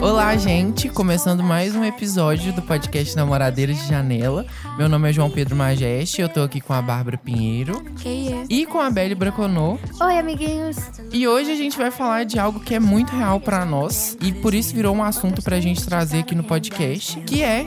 Olá, gente! Começando mais um episódio do podcast Namoradeiras de Janela. Meu nome é João Pedro Majeste, eu tô aqui com a Bárbara Pinheiro é? e com a Belle Braconô. Oi, amiguinhos! E hoje a gente vai falar de algo que é muito real para nós e por isso virou um assunto pra gente trazer aqui no podcast, que é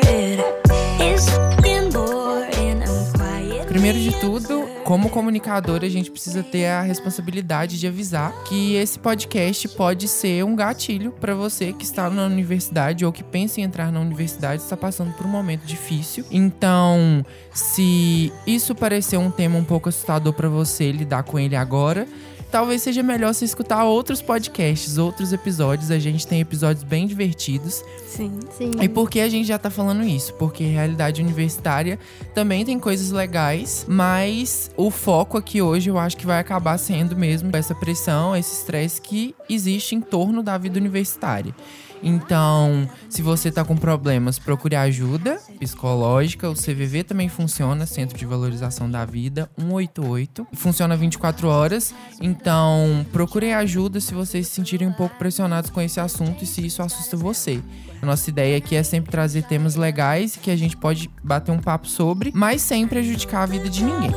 Primeiro de tudo, como comunicador, a gente precisa ter a responsabilidade de avisar que esse podcast pode ser um gatilho para você que está na universidade ou que pensa em entrar na universidade, está passando por um momento difícil. Então, se isso parecer um tema um pouco assustador para você lidar com ele agora, talvez seja melhor você escutar outros podcasts, outros episódios. A gente tem episódios bem divertidos. Sim, sim. E por que a gente já tá falando isso? Porque realidade universitária também tem coisas legais, mas o foco aqui hoje eu acho que vai acabar sendo mesmo essa pressão, esse estresse que existe em torno da vida universitária. Então, se você está com problemas, procure ajuda psicológica. O CVV também funciona, Centro de Valorização da Vida, 188. Funciona 24 horas. Então, procure ajuda se vocês se sentirem um pouco pressionados com esse assunto e se isso assusta você. A nossa ideia aqui é sempre trazer temas legais que a gente pode bater um papo sobre, mas sem prejudicar a vida de ninguém.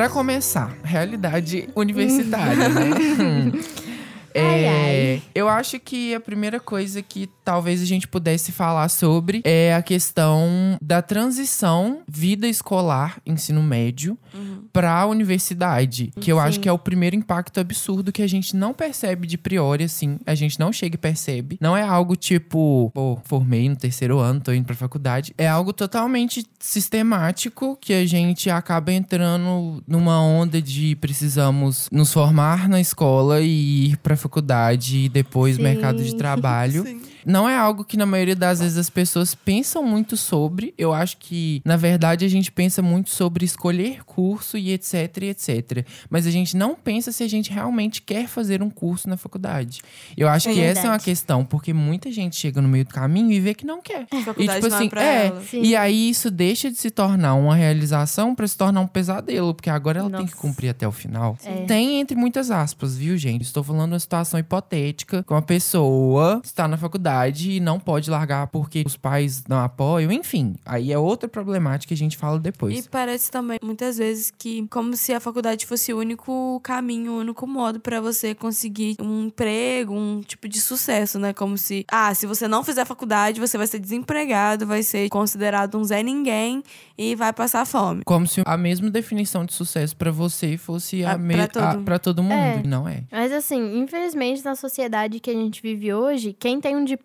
Para começar, realidade universitária, né? É, ai, ai. Eu acho que a primeira coisa que talvez a gente pudesse falar sobre é a questão da transição vida escolar, ensino médio, uhum. para a universidade. Que eu Sim. acho que é o primeiro impacto absurdo que a gente não percebe de priori, assim. A gente não chega e percebe. Não é algo tipo, pô, formei no terceiro ano, tô indo pra faculdade. É algo totalmente sistemático que a gente acaba entrando numa onda de precisamos nos formar na escola e ir pra faculdade e depois Sim. mercado de trabalho. Sim. Não é algo que na maioria das vezes as pessoas pensam muito sobre. Eu acho que, na verdade, a gente pensa muito sobre escolher curso e etc, etc. Mas a gente não pensa se a gente realmente quer fazer um curso na faculdade. Eu acho é que verdade. essa é uma questão, porque muita gente chega no meio do caminho e vê que não quer. Faculdade e tipo assim, é, ela. e aí isso deixa de se tornar uma realização para se tornar um pesadelo, porque agora ela Nossa. tem que cumprir até o final. É. Tem entre muitas aspas, viu, gente? Estou falando uma situação hipotética, com uma pessoa está na faculdade e não pode largar porque os pais não apoiam, enfim. Aí é outra problemática que a gente fala depois. E parece também muitas vezes que como se a faculdade fosse o único caminho, o único modo para você conseguir um emprego, um tipo de sucesso, né? Como se, ah, se você não fizer faculdade, você vai ser desempregado, vai ser considerado um Zé Ninguém e vai passar fome. Como se a mesma definição de sucesso para você fosse a, a mesma para todo mundo, é. não é? Mas assim, infelizmente na sociedade que a gente vive hoje, quem tem um diploma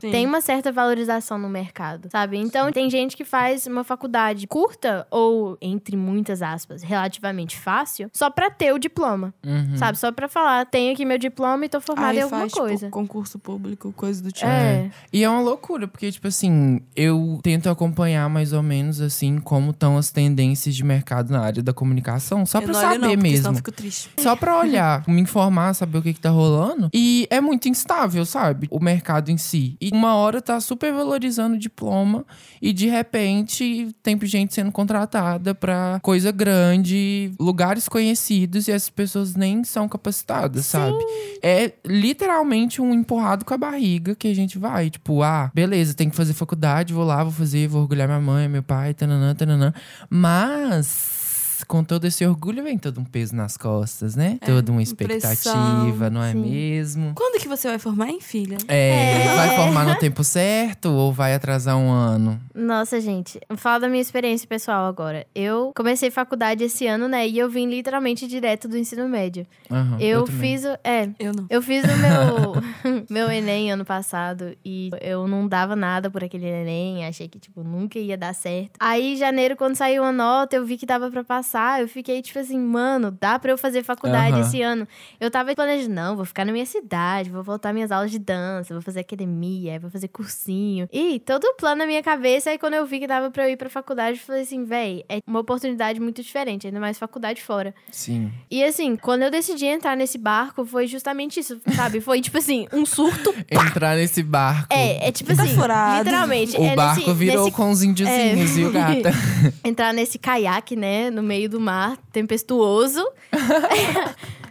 Sim. tem uma certa valorização no mercado, sabe? Então Sim. tem gente que faz uma faculdade curta ou entre muitas aspas, relativamente fácil, só para ter o diploma. Uhum. Sabe? Só para falar, tenho aqui meu diploma e tô formada Aí em alguma faz, tipo, coisa. Tipo, concurso público, coisa do tipo. É. é. E é uma loucura, porque tipo assim, eu tento acompanhar mais ou menos assim como estão as tendências de mercado na área da comunicação, só para saber não, mesmo. Fico triste. Só para olhar, me informar, saber o que que tá rolando. E é muito instável, sabe? O mercado em si. E uma hora tá super valorizando o diploma e de repente tem gente sendo contratada para coisa grande, lugares conhecidos e essas pessoas nem são capacitadas, Sim. sabe? É literalmente um empurrado com a barriga que a gente vai, tipo, ah, beleza, tem que fazer faculdade, vou lá, vou fazer, vou orgulhar minha mãe, meu pai, tananã, tananã. Mas Mas com todo esse orgulho vem todo um peso nas costas, né? É, Toda uma expectativa, não é sim. mesmo? Quando que você vai formar, hein, filha? É, É. vai formar no tempo certo ou vai atrasar um ano? Nossa, gente, vou falar da minha experiência pessoal agora. Eu comecei faculdade esse ano, né? E eu vim literalmente direto do ensino médio. Aham, eu, também. fiz o. É. Eu não. Eu fiz o meu, meu Enem ano passado e eu não dava nada por aquele Enem, achei que, tipo, nunca ia dar certo. Aí, janeiro, quando saiu a nota, eu vi que dava pra passar, eu fiquei, tipo assim, mano, dá pra eu fazer faculdade Aham. esse ano. Eu tava planejando, não, vou ficar na minha cidade, vou voltar minhas aulas de dança, vou fazer academia, vou fazer cursinho. E todo o plano na minha cabeça, aí quando eu vi que dava pra eu ir pra faculdade, eu falei assim, véi, é uma oportunidade muito diferente, ainda mais faculdade fora. Sim. E assim, quando eu decidi entrar nesse barco, foi justamente isso, sabe? Foi tipo assim, um surto. Entrar nesse barco. É, é tipo Tá assim, furado. literalmente. O é barco nesse, virou nesse- com os índiozinhos, é. viu, gata? entrar nesse caiaque, né, no meio do mar, tempestuoso.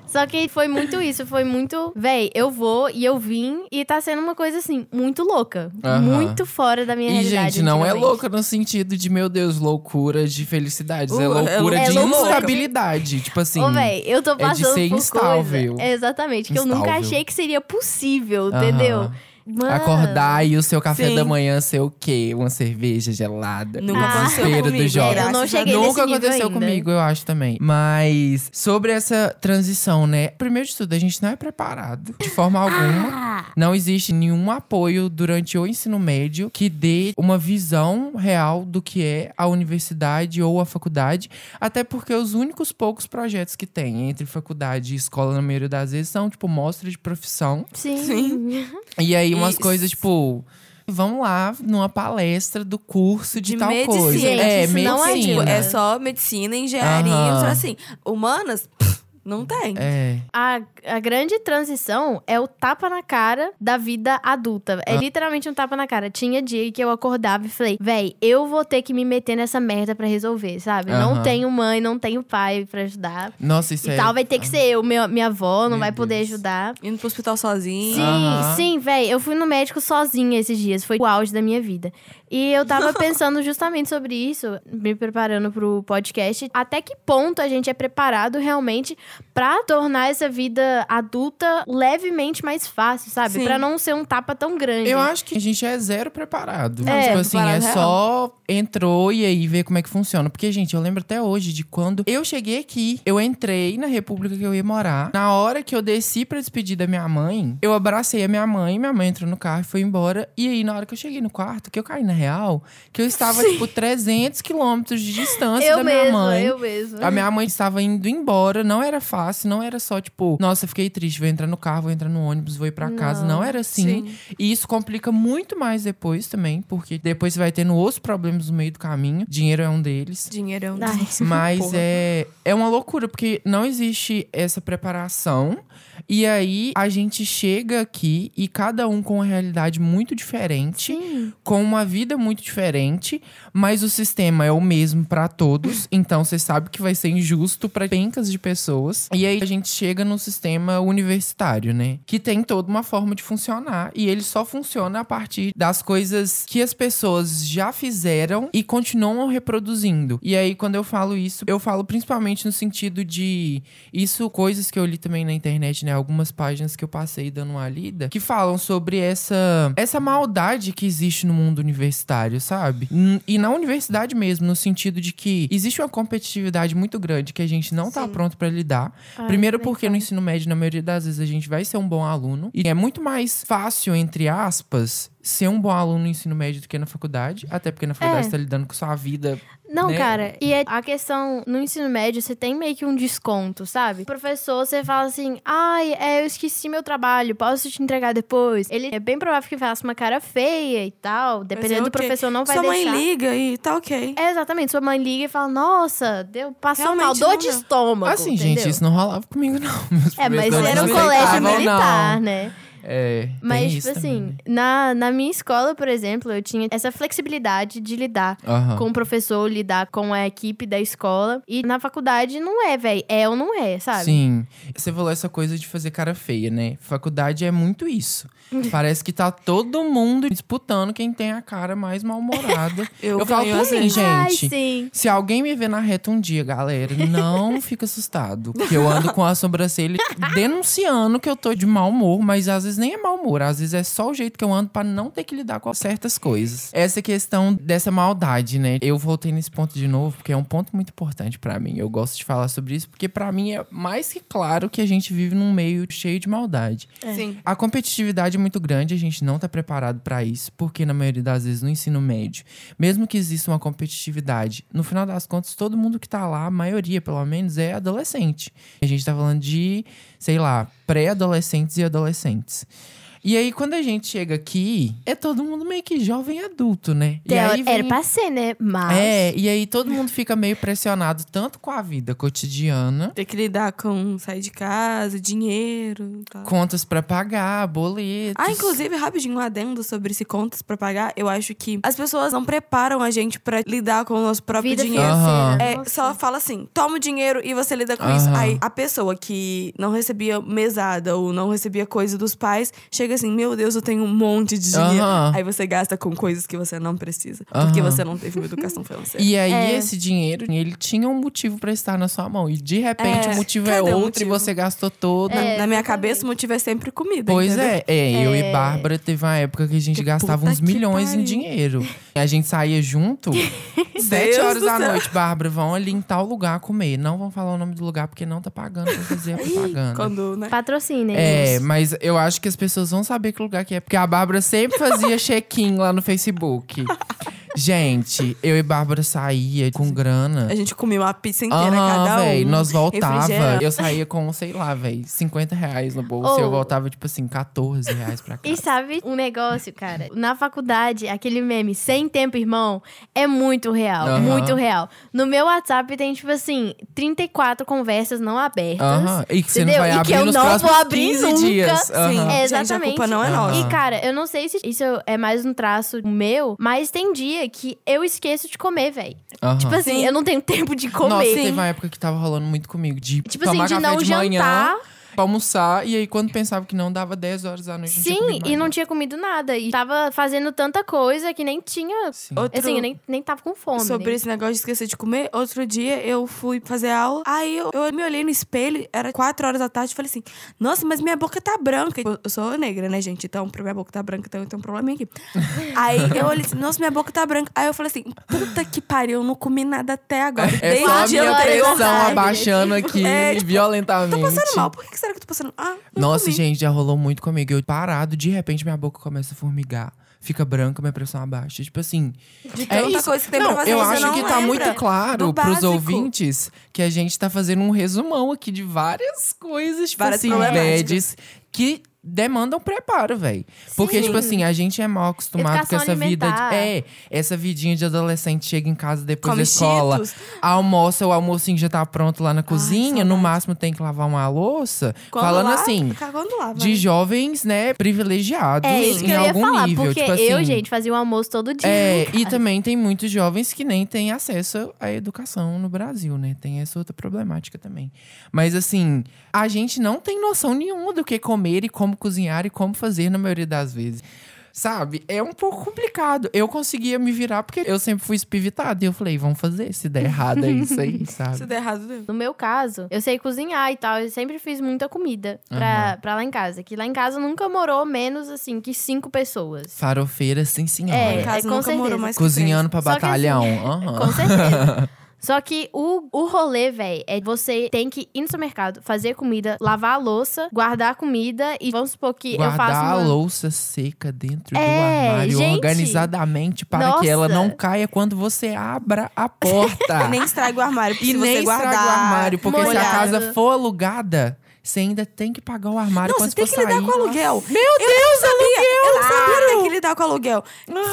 Só que foi muito isso, foi muito, véi, eu vou e eu vim e tá sendo uma coisa assim, muito louca, Aham. muito fora da minha E, realidade. gente, não é louca no sentido de, meu Deus, loucura de felicidades. é Uh, é loucura lou- de é loucura. instabilidade. Tipo assim. Ô, véi, eu tô de passando ser por instável. coisa. É, exatamente, que eu nunca Instável. achei que seria possível, aham. entendeu? Mano, Acordar e o seu café Sim. da manhã ser o quê? Uma cerveja gelada. Nunca o aconteceu comigo, do jovem. eu não cheguei Nunca nível aconteceu ainda. comigo, eu acho também. Mas sobre essa transição, né? Primeiro de tudo, a gente não é preparado de forma alguma. Ah, Não existe nenhum apoio durante o ensino médio que dê uma visão real do que é a universidade ou a faculdade. Até porque os únicos poucos projetos que tem entre faculdade e escola, na maioria das vezes, são, tipo, mostra de profissão. sim. Sim. E aí, umas coisas, tipo. Vamos lá numa palestra do curso de, De tal medicina. coisa. É, isso não é medicina. dica. É só medicina, engenharia, só assim. Humanas, pff, não tem. É. A, a grande transição é o tapa na cara da vida adulta. Ah. É literalmente um tapa na cara. Tinha dia que eu acordava e falei, véi, eu vou ter que me meter nessa merda pra resolver, sabe? Não Aham. tenho mãe, não tenho pai pra ajudar. Nossa, isso e é. tal, vai ter que ser eu, minha, minha avó, não Meu vai poder Deus. ajudar. Indo pro hospital sozinho. Sim, sim, véi. Eu fui no médico sozinha esses dias. Foi o auge da minha vida. E eu tava pensando justamente sobre isso, me preparando pro podcast. Até que ponto a gente é preparado realmente pra tornar essa vida adulta levemente mais fácil, sabe? Pra não ser um tapa tão grande. Eu acho que a gente é zero preparado. É, tipo assim, é preparado só entrou e aí vê como é que funciona. Porque, gente, eu lembro até hoje de quando eu cheguei aqui, eu entrei na república que eu ia morar. Na hora que eu desci pra despedir da minha mãe, eu abracei a minha mãe, minha mãe entrou no carro e foi embora. E aí, na hora que eu cheguei no quarto, que eu caí na real, que eu estava, tipo, 300 quilômetros de distância eu da minha mesma, mãe. eu mesma. A minha mãe estava indo embora, não era fácil, não era só tipo, nossa, fiquei triste, vou entrar no carro, vou entrar no ônibus, vou ir pra casa. Não. Não era assim. Sim. E isso complica muito mais depois também, porque depois você vai tendo outros problemas no meio do caminho. Dinheiro é um deles. Dinheirão. Ai. Mas Porra. é, é uma loucura, porque não existe essa preparação. E aí a gente chega aqui e cada um com uma realidade muito diferente Sim. com uma vida muito diferente, mas o sistema é o mesmo pra todos, então você sabe que vai ser injusto pra pencas de pessoas. E aí a gente chega no sistema universitário, né? Que tem toda uma forma de funcionar e ele só funciona a partir das coisas que as pessoas já fizeram e continuam reproduzindo. E aí quando eu falo isso, eu falo principalmente no sentido de isso coisas que eu li também na internet, né? Algumas páginas que eu passei dando uma lida que falam sobre essa essa maldade que existe no mundo universitário, sabe? E na universidade mesmo, no sentido de que existe uma competitividade muito grande que a gente não tá Sim. pronto pra lidar. Ai, Primeiro nem porque no ensino médio, na maioria das vezes, a gente vai ser um bom aluno. E é muito mais fácil, entre aspas, ser um bom aluno no ensino médio do que na faculdade. Até porque na faculdade É. você tá lidando com sua vida. Não, né? cara, e é a questão no ensino médio, você tem meio que um desconto, sabe? Professor, você fala assim: ai, é, eu esqueci meu trabalho, posso te entregar depois? Ele é bem provável que faça uma cara feia e tal, dependendo do ok. professor, não vai Sua deixar. mãe liga e tá ok. É, exatamente. Sua mãe liga e fala: Nossa, deu, passou Realmente mal, dor não de deu. estômago. assim, entendeu? gente, isso não rolava comigo, não. Meus É, mas era um colégio militar, não. né? É, Mas, tipo também, assim, né? na, na minha escola, por exemplo, eu tinha essa flexibilidade de lidar com o professor, lidar com a equipe da escola. E na faculdade não é, velho. É ou não é, sabe? Sim. Você falou essa coisa de fazer cara feia, né? Faculdade é muito isso. Parece que tá todo mundo disputando quem tem a cara mais mal-humorada. Eu Eu falo às mim, vezes. Ai, gente. sim. Se alguém me ver na reta um dia, galera, não fica assustado. Porque eu ando com a sobrancelha denunciando que eu tô de mau humor, mas às vezes nem é mau humor, às vezes é só o jeito que eu ando pra não ter que lidar com certas coisas. Essa questão dessa maldade, né? Eu voltei nesse ponto de novo, porque é um ponto muito importante pra mim. Eu gosto de falar sobre isso, porque pra mim é mais que claro que a gente vive num meio cheio de maldade. Sim. A competitividade é muito grande, a gente não tá preparado pra isso, porque na maioria das vezes no ensino médio, mesmo que exista uma competitividade, no final das contas, todo mundo que tá lá, a maioria pelo menos, é adolescente. A gente tá falando de, sei lá, pré-adolescentes e adolescentes. E aí, quando a gente chega aqui, é todo mundo meio que jovem adulto, né? E Era, aí vem- era pra ser, né? Mas. É, e aí todo mundo fica meio pressionado tanto com a vida cotidiana, Ter que lidar com sair de casa, dinheiro e tal. contas pra pagar, boletos. Ah, inclusive, rapidinho, um adendo sobre esse contas pra pagar. Eu acho que as pessoas não preparam a gente pra lidar com o nosso próprio Vida dinheiro. Financeira. É, Nossa. só fala assim, toma o dinheiro e você lida com isso. Aham. Aí a pessoa que não recebia mesada ou não recebia coisa dos pais, chega assim, meu Deus, eu tenho um monte de dinheiro. Aham. Aí você gasta com coisas que você não precisa. Porque Aham. você não teve uma educação financeira. E aí, É. esse dinheiro, ele tinha um motivo pra estar na sua mão. E de repente É, o motivo é cadê o outro e motivo? você gastou todo. Na, É, na minha exatamente. cabeça, o motivo é sempre comida. Pois entendeu? é, é, eu e É. Bárbara teve uma época que a gente Que gastava puta uns que milhões em pariu. dinheiro. A gente saía junto, sete Deus horas do da céu. noite, Bárbara, vão ali em tal lugar comer. Não vão falar o nome do lugar porque não tá pagando pra fazer a propaganda. Quando, né? Patrocínio. É, mas eu acho que as pessoas vão saber que lugar que é. Porque a Bárbara sempre fazia check-in lá no Facebook. Gente, eu e Bárbara saía com grana. A gente comia uma pizza inteira Aham, cada um. véi, nós voltava. Eu saía com, sei lá, véi, 50 reais no bolso. Oh. Eu voltava, tipo assim, 14 reais pra E casa. sabe um negócio, cara? Na faculdade, aquele meme sem tempo, irmão, é muito real. Aham. Muito real. No meu WhatsApp tem, tipo assim, 34 conversas não abertas. Aham, E que você não entendeu? vai E que abrir eu nos não próximos vou abrir 15 nunca. dias. Sim. Aham. Gente, a Exatamente. culpa não é nossa. E, cara, eu não sei se isso é mais um traço meu, mas tem dia que eu esqueço de comer, velho. Aham. Tipo assim, Sim. eu não tenho tempo de comer. Nossa, teve uma época que tava rolando muito comigo. De Tipo tomar assim, de café não de manhã, jantar. Pra almoçar. E aí, quando pensava que não, dava 10 horas da noite. não Sim, mais e não nada. tinha comido nada. E tava fazendo tanta coisa que nem tinha. Sim. Outro- Assim, eu nem, nem tava com fome. Sobre nem- esse negócio de esquecer de comer, outro dia eu fui fazer aula, aí eu, eu me olhei no espelho, era 4 horas da tarde, e falei assim: Nossa, mas minha boca tá branca. Eu, eu sou negra, né, gente? Então, pra minha boca tá branca, então eu tenho um probleminha aqui. aí eu olhei assim: Nossa, minha boca tá branca. Aí eu falei assim: Puta que pariu, eu não comi nada até agora. É só a Desde minha pressão abaixando aqui É, tipo, violentamente. Tô passando mal. Por que será que eu tô passando? Ah, Nossa, comi. gente, já rolou muito comigo. Eu parado, de repente minha boca começa a formigar. Fica branca, minha pressão abaixa. Tipo assim. De é tanta isso. coisa que tem não, pra fazer, eu acho que tá muito claro pros ouvintes que a gente tá fazendo um resumão aqui de várias coisas, tipo Várias assim, bads, que demandam preparo, velho. Porque, tipo assim, a gente é mal acostumado Educação com essa vida. De, alimentar. é, essa vidinha de adolescente chega em casa depois Come da escola. Cheetos. Almoça, o almocinho já tá pronto lá na cozinha. no saudade. máximo tem que lavar uma louça. Quando falando assim, de vai. jovens, né, privilegiados É isso em que eu ia algum falar, nível. porque tipo assim, eu, gente, fazia um almoço todo dia. É, e também tem muitos jovens que nem têm acesso à educação no Brasil, né? Tem essa outra problemática também. Mas assim, a gente não tem noção nenhuma do que comer e como cozinhar e como fazer na maioria das vezes. Sabe? É um pouco complicado. Eu conseguia me virar porque eu sempre fui espivitado. E eu falei, vamos fazer. Se der errado é isso aí, sabe? Se der errado, deu. No meu caso, eu sei cozinhar e tal. Eu sempre fiz muita comida pra, Aham. pra lá em casa. Que lá em casa nunca morou menos, assim, que cinco pessoas. Farofeira, sim, senhora. É, Em casa com nunca morou certeza. mais que Cozinhando pra que batalhão. assim, Aham. Com certeza. Só que o, o rolê, velho, é você tem que ir no supermercado, fazer comida, lavar a louça, guardar a comida e vamos supor que eu Guardar faço uma... a louça seca dentro É, do armário gente. organizadamente para que ela Nossa. não caia quando você abra a porta. E nem estraga o armário. E nem guardar estraga o armário, porque se a molhado. casa for alugada, você ainda tem que pagar o armário Não, quando você tem que lidar sair. com aluguel. Meu eu Deus, sabia, Eu não aluguel! sabia ter que lidar com aluguel.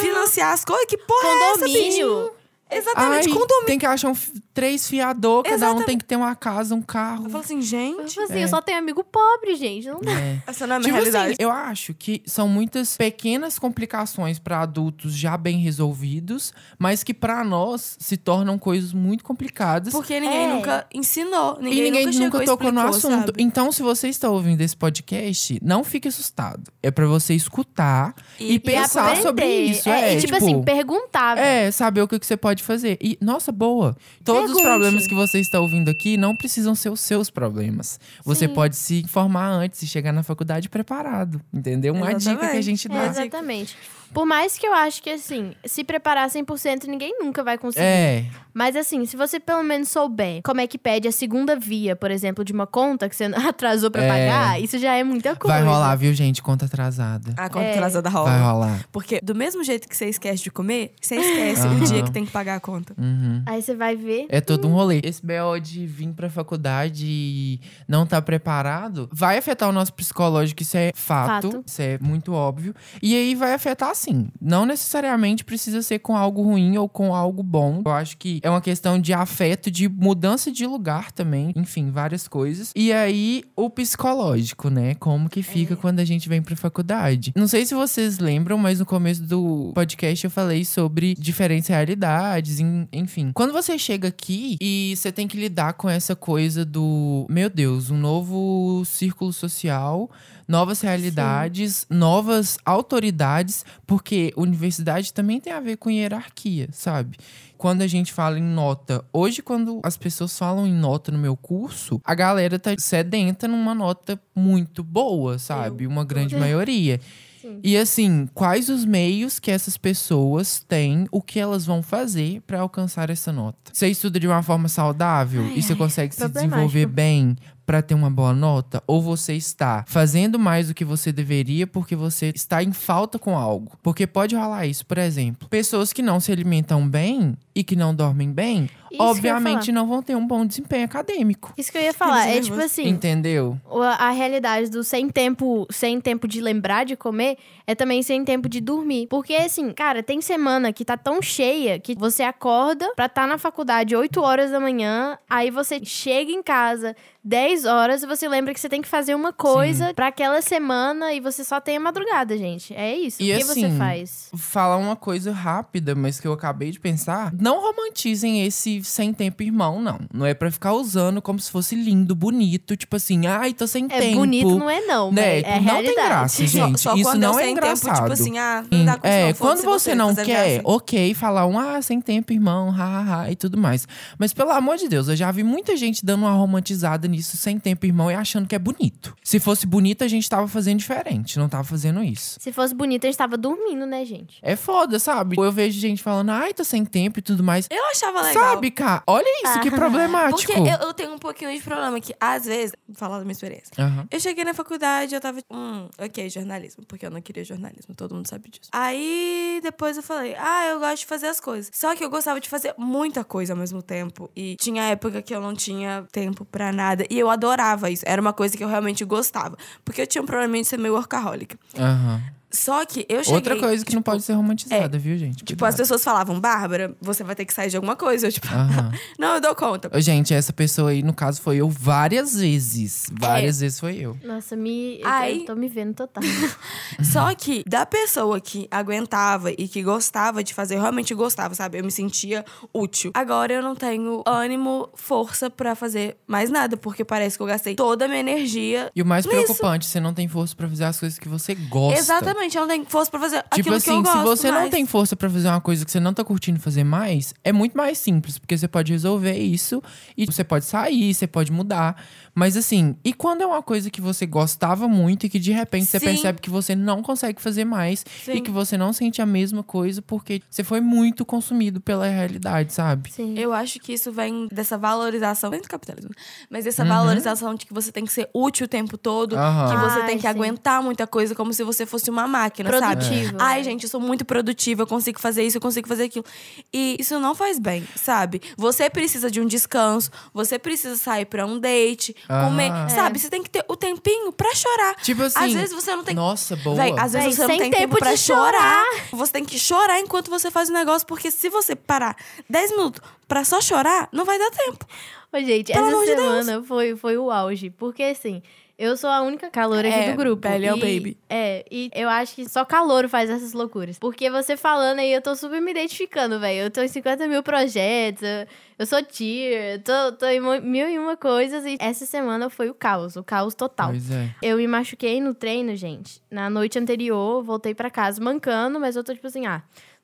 Financiar as coisas, que porra é essa, bicho? Exatamente, Ai, condomínio. tem que achar um, três fiador, cada um Exatamente. tem que ter uma casa, um carro. Eu falo assim, gente, Tipo assim, É. eu só tenho amigo pobre, gente. Não dá. É. essa não é a minha Tipo realidade. assim, eu acho que são muitas pequenas complicações pra adultos já bem resolvidos, mas que pra nós se tornam coisas muito complicadas. Porque ninguém É. nunca ensinou. Ninguém, e ninguém nunca, nunca, chegou e tocou no explicou, assunto. sabe? Então, se você está ouvindo esse podcast, não fique assustado. É pra você escutar e, E- e pensar aprender. sobre isso. É, É, e, tipo, assim, perguntar. velho. É, saber o que, que você pode fazer. E, nossa, boa. Todos os Pergunte. problemas que você está ouvindo aqui não precisam ser os seus problemas. Você Sim. pode se informar antes e chegar na faculdade preparado. Entendeu? Uma dica que a Exatamente. gente É, dá. exatamente. Por mais que eu acho que, assim, se preparar 100%, ninguém nunca vai conseguir. É, Mas, assim, se você pelo menos souber como é que pede a segunda via, por exemplo, de uma conta que você atrasou pra É. pagar, isso já é muita coisa. vai rolar, viu, gente? Conta atrasada. A conta É. atrasada Vai rola. rolar. Porque do mesmo jeito que você esquece de comer, você esquece Aham. o dia que tem que pagar a conta. Uhum. Aí você vai ver. É todo um rolê. Esse BO de vir pra faculdade e não estar preparado vai afetar o nosso psicológico, isso é fato, Fato. Isso é muito óbvio. E aí vai afetar sim. Não necessariamente precisa ser com algo ruim ou com algo bom. Eu acho que é uma questão de afeto, de mudança de lugar também. Enfim, várias coisas. E aí, o psicológico, né? Como que fica quando a gente vem pra faculdade. Não sei se vocês lembram, mas no começo do podcast eu falei sobre diferentes realidades, en- enfim. Quando você chega aqui e você tem que lidar com essa coisa do, meu Deus, um novo círculo social, novas realidades, novas autoridades, porque universidade também tem a ver com hierarquia, sabe? Quando a gente fala em nota, hoje quando as pessoas falam em nota no meu curso, a galera tá sedenta numa nota muito boa, sabe? Uma grande maioria. Sim. E assim, quais os meios que essas pessoas têm, o que elas vão fazer pra alcançar essa nota? Você estuda de uma forma saudável Ai, e você ai, consegue se desenvolver bem pra ter uma boa nota? Ou você está fazendo mais do que você deveria porque você está em falta com algo? Porque pode rolar isso, por exemplo, pessoas que não se alimentam bem e que não dormem bem, Isso obviamente não vão ter um bom desempenho acadêmico. Isso que eu ia falar. É tipo assim. Entendeu? A realidade do sem tempo, sem tempo de lembrar de comer é também sem tempo de dormir. Porque, assim, cara, tem semana que tá tão cheia que você acorda pra estar na faculdade 8 horas da manhã, aí você chega em casa 10 horas e você lembra que você tem que fazer uma coisa pra aquela semana e você só tem a madrugada, gente. É isso. E o que você assim, faz? falar uma coisa rápida, mas que eu acabei de pensar. Não romantizem esse sem tempo irmão, não. Não é pra ficar usando como se fosse lindo, bonito, tipo assim, ai, tô sem É tempo. bonito, não é não, Né? mas é não tem realidade. graça, gente. só, só Isso não é sem engraçado. tempo, tipo assim, ah, não dá É, quando foda-se você não quer, viagem. ok, falar um, ah, sem tempo, irmão, hahaha, e tudo mais. Mas pelo amor de Deus, eu já vi muita gente dando uma romantizada nisso, sem tempo, irmão, e achando que é bonito. Se fosse bonito, a gente tava fazendo diferente, não tava fazendo isso. Se fosse bonito, a gente tava dormindo, né, gente? É foda, sabe? Eu vejo gente falando, ai, tô sem tempo e tudo mais. Eu achava legal. Sabe, Olha isso, que Ah. problemático. Porque eu, eu tenho um pouquinho de problema que, às vezes, vou falar da minha experiência. Aham. Eu cheguei na faculdade, eu tava, hum, ok, jornalismo, porque eu não queria jornalismo, todo mundo sabe disso. Aí depois eu falei, ah, eu gosto de fazer as coisas. Só que eu gostava de fazer muita coisa ao mesmo tempo. E tinha época que eu não tinha tempo pra nada. E eu adorava isso. Era uma coisa que eu realmente gostava. Porque eu tinha um problema de ser meio workaholic. Aham. Só que eu cheguei. Outra coisa que não tipo, pode ser romantizada, viu, gente? Tipo, Cuidado. as pessoas falavam, Bárbara, você vai ter que sair de alguma coisa. Eu, tipo, não, eu dou conta. Gente, essa pessoa aí, no caso, foi eu várias vezes. Várias É. vezes foi eu. Nossa, me. Eu Aí- tô me vendo total. Só que da pessoa que aguentava e que gostava de fazer, eu realmente gostava, sabe? Eu me sentia útil. Agora eu não tenho ânimo, força pra fazer mais nada, porque parece que eu gastei toda a minha energia. E o mais Isso. preocupante, você não tem força pra fazer as coisas que você gosta. Exatamente, eu não tenho força pra fazer Tipo aquilo assim, que eu gosto. se você não mais. tem força pra fazer uma coisa que você não tá curtindo fazer mais, é muito mais simples, porque você pode resolver isso e você pode sair, você pode mudar. Mas assim, e quando é uma coisa que você gostava muito e que de repente você Sim. percebe que você não consegue fazer mais e Sim. que você não sente a mesma coisa porque você foi muito consumido pela realidade, sabe? Sim. Eu acho que isso vem dessa valorização, vem do capitalismo, mas dessa Uhum. valorização de que você tem que ser útil o tempo todo, Aham. que você Ai, tem que sim. aguentar muita coisa, como se você fosse uma máquina, Produtivo. sabe? Ai, gente, eu sou muito produtiva, eu consigo fazer isso, eu consigo fazer aquilo. E isso não faz bem, sabe? Você precisa de um descanso, você precisa sair pra um date, Ah. comer, É. sabe? Você tem que ter o tempinho pra chorar. Tipo assim. Às vezes você não tem Nossa, boa. Véi, às vezes Véi, você não tem tempo, tempo pra de chorar. Você tem que chorar enquanto você faz o negócio, porque se você parar 10 minutos pra só chorar, não vai dar tempo. Ô, gente, Pelo essa amor de semana foi, foi o auge. Porque, assim, eu sou a única caloura aqui É, do grupo. Belly é o e- baby. É, e eu acho que só calor faz essas loucuras. Porque você falando aí, eu tô super me identificando, velho. Eu tô em 50 mil projetos, eu- eu sou tier, tô, tô em mil e uma coisas. E essa semana foi o caos, o caos total. Pois é. Eu me machuquei no treino, gente. Na noite anterior, voltei pra casa mancando, mas eu tô tipo assim, ah,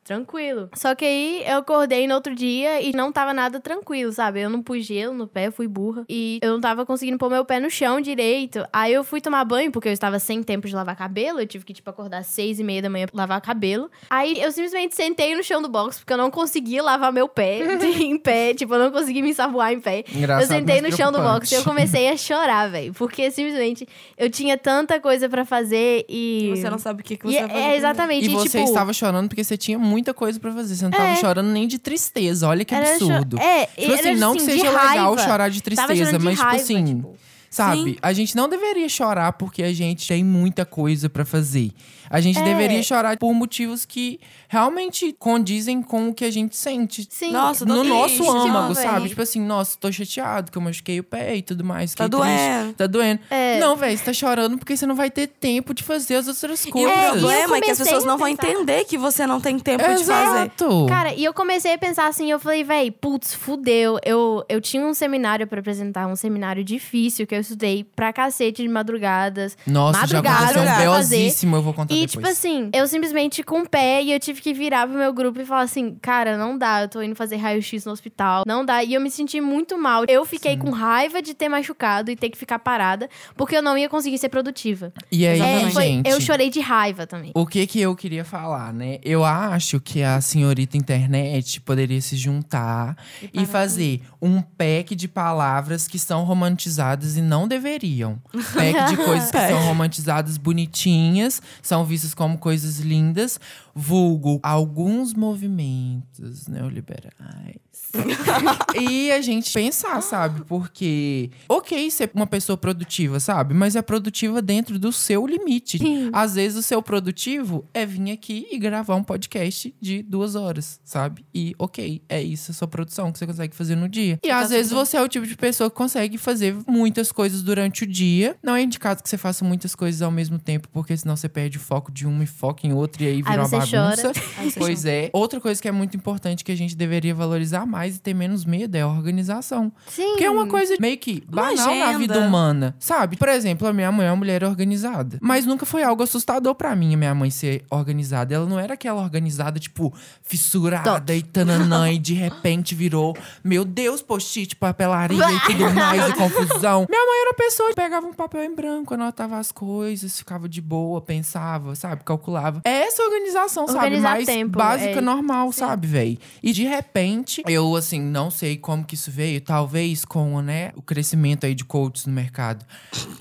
tranquilo. Só que aí eu acordei no outro dia e não tava nada tranquilo, sabe? Eu não pus gelo no pé, fui burra. E eu não tava conseguindo pôr meu pé no chão direito. Aí eu fui tomar banho, porque eu estava sem tempo de lavar cabelo. Eu tive que, tipo, acordar às seis e meia da manhã pra lavar cabelo. Aí eu simplesmente sentei no chão do box, porque eu não conseguia lavar meu pé de- em pé. Tipo, eu não conseguia me ensaboar em pé. Engraçado, eu sentei no chão do box e eu comecei a chorar, velho. Porque simplesmente eu tinha tanta coisa pra fazer e. E você não sabe o que, que E você é, vai fazer. é exatamente. E você tipo, estava chorando porque você tinha muita coisa pra fazer. Você não tava É. chorando nem de tristeza. Olha que era cho- absurdo. É, Tipo assim, não que assim, seja de legal raiva. chorar de tristeza, de mas tipo raiva, assim, tipo. sabe? Sim. A gente não deveria chorar porque a gente tem muita coisa pra fazer. A gente É. deveria chorar por motivos que realmente condizem com o que a gente sente. Sim. Nossa, No triste, nosso âmago, véi. sabe? Tipo assim, nossa, tô chateado que eu machuquei o pé e tudo mais. Tá doendo. Tá doendo. É. Não, velho, você tá chorando porque você não vai ter tempo de fazer as outras E coisas. o É, problema e é que as pessoas não vão entender que você não tem tempo de fazer. Exato. Cara, e eu comecei a pensar assim, eu falei, véi, putz, fudeu. Eu, eu tinha um seminário pra apresentar, um seminário difícil que eu estudei pra cacete de madrugadas. Nossa, já madrugada aconteceu um eu vou contar E, depois. tipo assim, eu simplesmente com o pé e eu tive que virar pro meu grupo e falar assim: cara, não dá, eu tô indo fazer raio-x no hospital, não dá. E eu me senti muito mal. Eu fiquei com raiva de ter machucado e ter que ficar parada, porque eu não ia conseguir ser produtiva. E aí, É, foi- gente, eu chorei de raiva também. o que que eu queria falar, né? Eu acho que a senhorita internet poderia se juntar e, fazer um pack de palavras que são romantizadas e não deveriam. Pack de coisas que são romantizadas bonitinhas, são vistas como coisas lindas, vulgo alguns movimentos neoliberais. e a gente pensar, sabe? Porque, ok, ser uma pessoa produtiva, sabe? Mas é produtiva dentro do seu limite. Às vezes o seu produtivo é vir aqui e gravar um podcast de duas horas, sabe? E, ok, é isso a sua produção que você consegue fazer no dia. E às vezes você é o tipo de pessoa que consegue fazer muitas coisas durante o dia. Não é indicado que você faça muitas coisas ao mesmo tempo, porque senão você perde o foco de uma e foca em outra, e aí vira Aí uma bagunça. chora. Aí Pois é. Outra coisa que é muito importante que a gente deveria valorizar mais e ter menos medo é a organização. Sim. Porque é uma coisa meio que banal na vida humana, sabe? Por exemplo, a minha mãe é uma mulher organizada. Mas nunca foi algo assustador pra mim, a minha mãe ser organizada. Ela não era aquela organizada, tipo, fissurada e tananã, e de repente virou, meu Deus, post-it, papelaria e tudo mais, e confusão. Minha mãe era uma pessoa que pegava um papel em branco, anotava as coisas, ficava de boa, pensava, sabe? Calculava. É essa organização, sabe? Organizar Mais tempo, básica, é. normal, sabe, véi? E de repente, eu, assim, não sei como que isso veio, talvez com, né, o crescimento aí de coaches no mercado.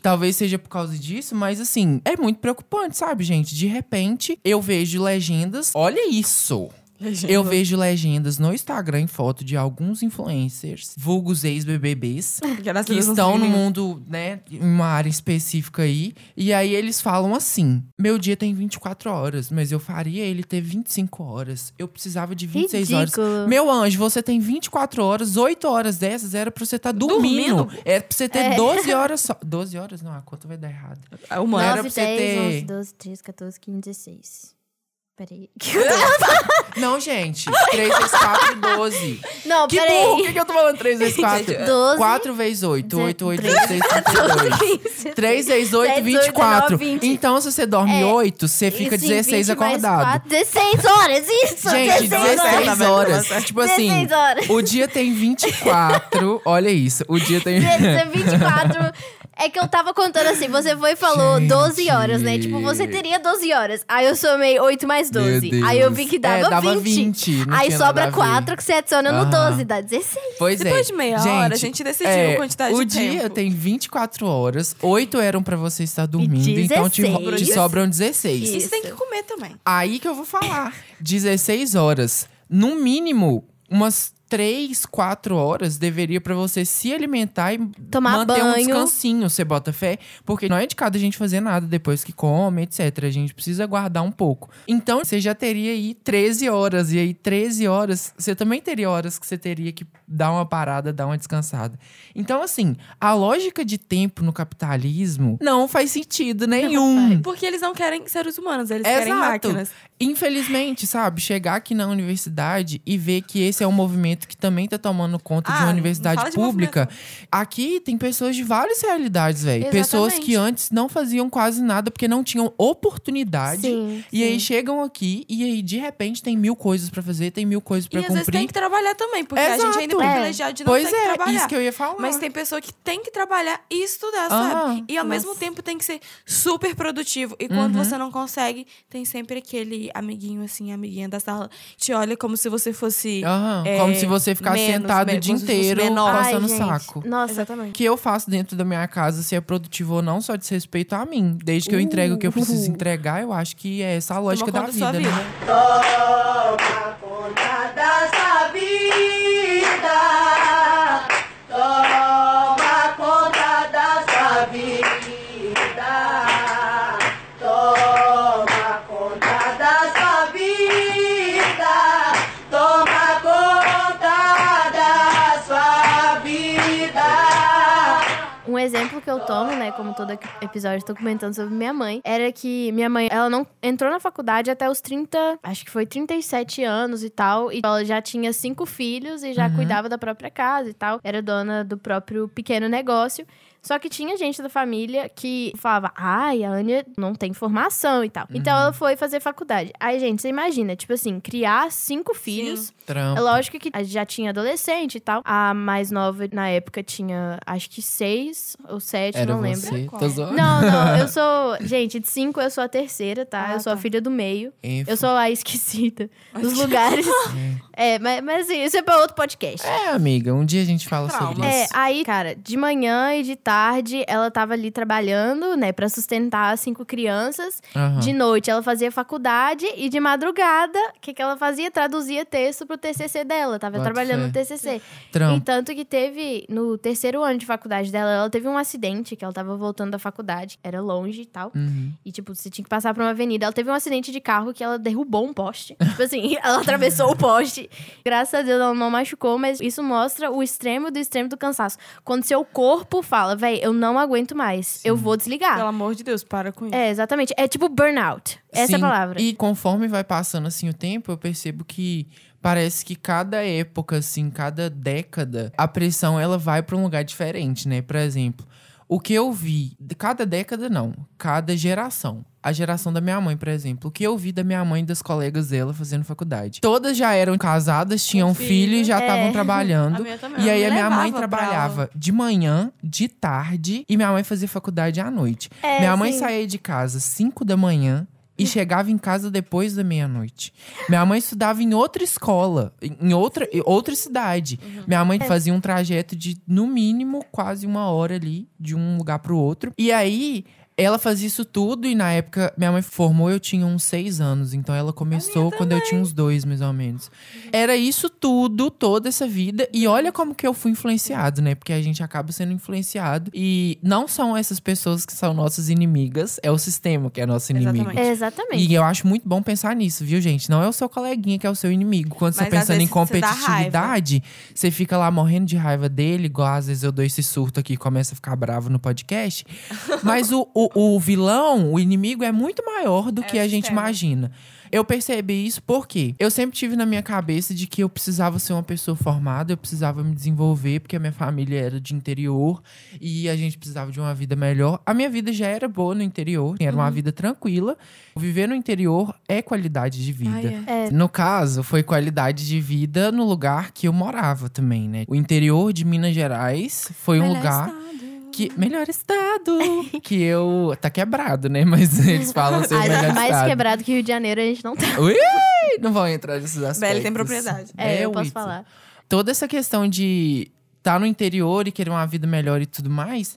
Talvez seja por causa disso, mas assim, é muito preocupante, sabe, gente? De repente, eu vejo legendas. Olha isso! Eu vejo legendas no Instagram em foto de alguns influencers, vulgos ex-BBBs, que estão no mundo, né, em uma área específica aí. E aí eles falam assim: meu dia tem 24 horas, mas eu faria ele ter 25 horas. Eu precisava de 26 horas. Ridículo. Meu anjo, você tem 24 horas, 8 horas dessas era pra você estar dormindo. Dormindo? Era pra você ter É. 12 horas só. 12 horas? Não, a conta vai dar errado. É uma era 9, pra você 10, ter- 11, 12, 13, 14, 15, 16. Peraí. Não, gente. 3 vezes 4, 12. Não, Que burro! peraí. Por que, que eu tô falando 3 vezes 4? 12. 4 vezes 8. 8, 8, 3, 16, 32. 3 vezes 8, 7, 24. 19, 20. Então, se você dorme É. 8, você fica Sim, 16 20 mais acordado. 4, 16 horas, isso! Gente, 16 horas. 16 horas. Tipo assim, 16 horas. o dia tem 24. Olha isso. O dia tem. 24 É que eu tava contando assim, você foi e falou Gente. 12 horas, né? Tipo, você teria 12 horas. Aí eu somei 8 mais 12. Meu Aí eu vi que dava, É, dava 20. 20, não Aí sobra ver. 4 que você adiciona no Aham. 12, dá 16. Pois Depois é. de meia hora, a gente decidiu é, a quantidade o de dia tempo. tem 24 horas, 8 eram pra você estar dormindo, então te, ro- te 16. sobram 16. E você Isso. tem que comer também. Aí que eu vou falar. 16 horas. No mínimo, umas 3, 4 horas deveria pra você se alimentar e Tomar manter um banho. descansinho, você bota fé. Porque não é de cada gente fazer nada depois que come, etc. A gente precisa guardar um pouco. Então, você já teria aí 13 horas. E aí, 13 horas, você também teria horas que você teria que dar uma parada, dar uma descansada. Então, assim, a lógica de tempo no capitalismo não faz sentido nenhum. Porque eles não querem seres humanos, eles querem Exato. máquinas. Infelizmente, sabe, chegar aqui na universidade e ver que esse é um movimento que também tá tomando conta de Ah, uma não universidade de pública. Aqui tem pessoas de várias realidades, velho. Pessoas que antes não faziam quase nada porque não tinham oportunidade. Sim, E aí sim. chegam aqui e aí de repente tem mil coisas pra fazer, tem mil coisas pra e às vezes cumprir. tem que trabalhar também, porque a gente ainda é Exato. privilegiado de não Pois ter que é, trabalhar. isso que eu ia falar. Mas tem pessoa que tem que trabalhar e estudar, Ah, sabe? E ao nossa. mesmo tempo tem que ser super produtivo. E quando Uhum. você não consegue, tem sempre aquele amiguinho, assim, amiguinha da sala, te olha como se você fosse. Aham, é, como se você ficasse menos, sentado o dia inteiro menor. Ai, coçando o gente. saco. Nossa, Exatamente. O que eu faço dentro da minha casa, se é produtivo ou não, só diz respeito a mim. Desde que eu entrego o que eu preciso entregar, eu acho que é essa a lógica da conta da vida, né? Como todo ep- episódio eu tô comentando sobre minha mãe, era que minha mãe, ela não entrou na faculdade até os 30, acho que foi 37 anos e tal, e ela já tinha cinco filhos e já Uhum. cuidava da própria casa e tal, era dona do próprio pequeno negócio. Só que tinha gente da família que falava, ai, a Ania não tem formação e tal. Então Uhum. ela foi fazer faculdade. Aí, gente, você imagina, tipo assim, criar cinco filhos. É Trampo. lógico que a gente já tinha adolescente e tal. A mais nova, na época, tinha acho que seis ou sete, Era não lembro. você. Qual? Tô zoando. Não, não, eu sou. Gente, de cinco eu sou a terceira, tá? Ah, eu sou a tá. filha do meio. Enfim. Eu sou a esquecida dos lugares. é, mas, mas assim, isso é pra outro podcast. É, amiga, um dia a gente fala sobre Trauma. É, isso. aí, cara, de manhã e de tarde ela tava ali trabalhando, né, pra sustentar as cinco crianças. Aham. De noite ela fazia faculdade e de madrugada, o que, que ela fazia? Traduzia texto pro TCC dela. Tava Bota trabalhando fé. no TCC. Trampo. E tanto que teve, no terceiro ano de faculdade dela, ela teve um acidente, que ela tava voltando da faculdade, era longe e tal. Uhum. E, tipo, você tinha que passar por uma avenida. Ela teve um acidente de carro que ela derrubou um poste. tipo assim, ela atravessou o poste. Graças a Deus ela não machucou, mas isso mostra o extremo do extremo do cansaço. Quando seu corpo fala, véi, eu não aguento mais, eu vou desligar. Pelo amor de Deus, para com isso. É, exatamente. É tipo burnout. Essa é a Sim, palavra. E conforme vai passando assim o tempo, eu percebo que parece que cada época, assim, cada década, a pressão ela vai para um lugar diferente, né? Por exemplo, o que eu vi, de cada década não, cada geração. A geração da minha mãe, por exemplo, o que eu vi da minha mãe e das colegas dela fazendo faculdade. Todas já eram casadas, tinham filho. filho e já É. estavam A trabalhando. E aí a minha mãe trabalhava de manhã, de tarde, e minha mãe fazia faculdade à noite. É, minha mãe sim. saía de casa às 5 da manhã e chegava em casa depois da meia-noite. Minha mãe estudava em outra escola, em outra, em outra cidade. Minha mãe fazia um trajeto de, no mínimo, quase uma hora ali, de um lugar pro outro. E aí. Ela fazia isso tudo e na época minha mãe formou, eu tinha uns seis anos. Então ela começou quando eu tinha uns dois, mais ou menos. Era isso tudo, toda essa vida. E olha como que eu fui influenciado, né? Porque a gente acaba sendo influenciado. E não são essas pessoas que são nossas inimigas, é o sistema que é nosso inimigo. Exatamente. Exatamente. E eu acho muito bom pensar nisso, viu, gente? Não é o seu coleguinha que é o seu inimigo. Quando você Mas, tá às pensando em você competitividade, você fica lá morrendo de raiva dele, igual às vezes eu dou esse surto aqui e começo a ficar bravo no podcast. Mas o, o, o vilão, o inimigo, é muito maior do É que a gente sistema. imagina. Eu percebi isso porque eu sempre tive na minha cabeça de que eu precisava ser uma pessoa formada, eu precisava me desenvolver, porque a minha família era de interior e a gente precisava de uma vida melhor. A minha vida já era boa no interior, era Uhum. uma vida tranquila. Viver no interior é qualidade de vida. Ai, é. É. No caso, foi qualidade de vida no lugar que eu morava também, né? O interior de Minas Gerais foi um lugar. Que melhor estado. que eu. Tá quebrado, né? Mas eles falam ser o melhor mais estado. quebrado que Rio de Janeiro a gente não tá. Ui, não vão entrar nesses aspectos. Belly tem propriedade. É, eu posso falar. Toda essa questão de estar no interior e querer uma vida melhor e tudo mais,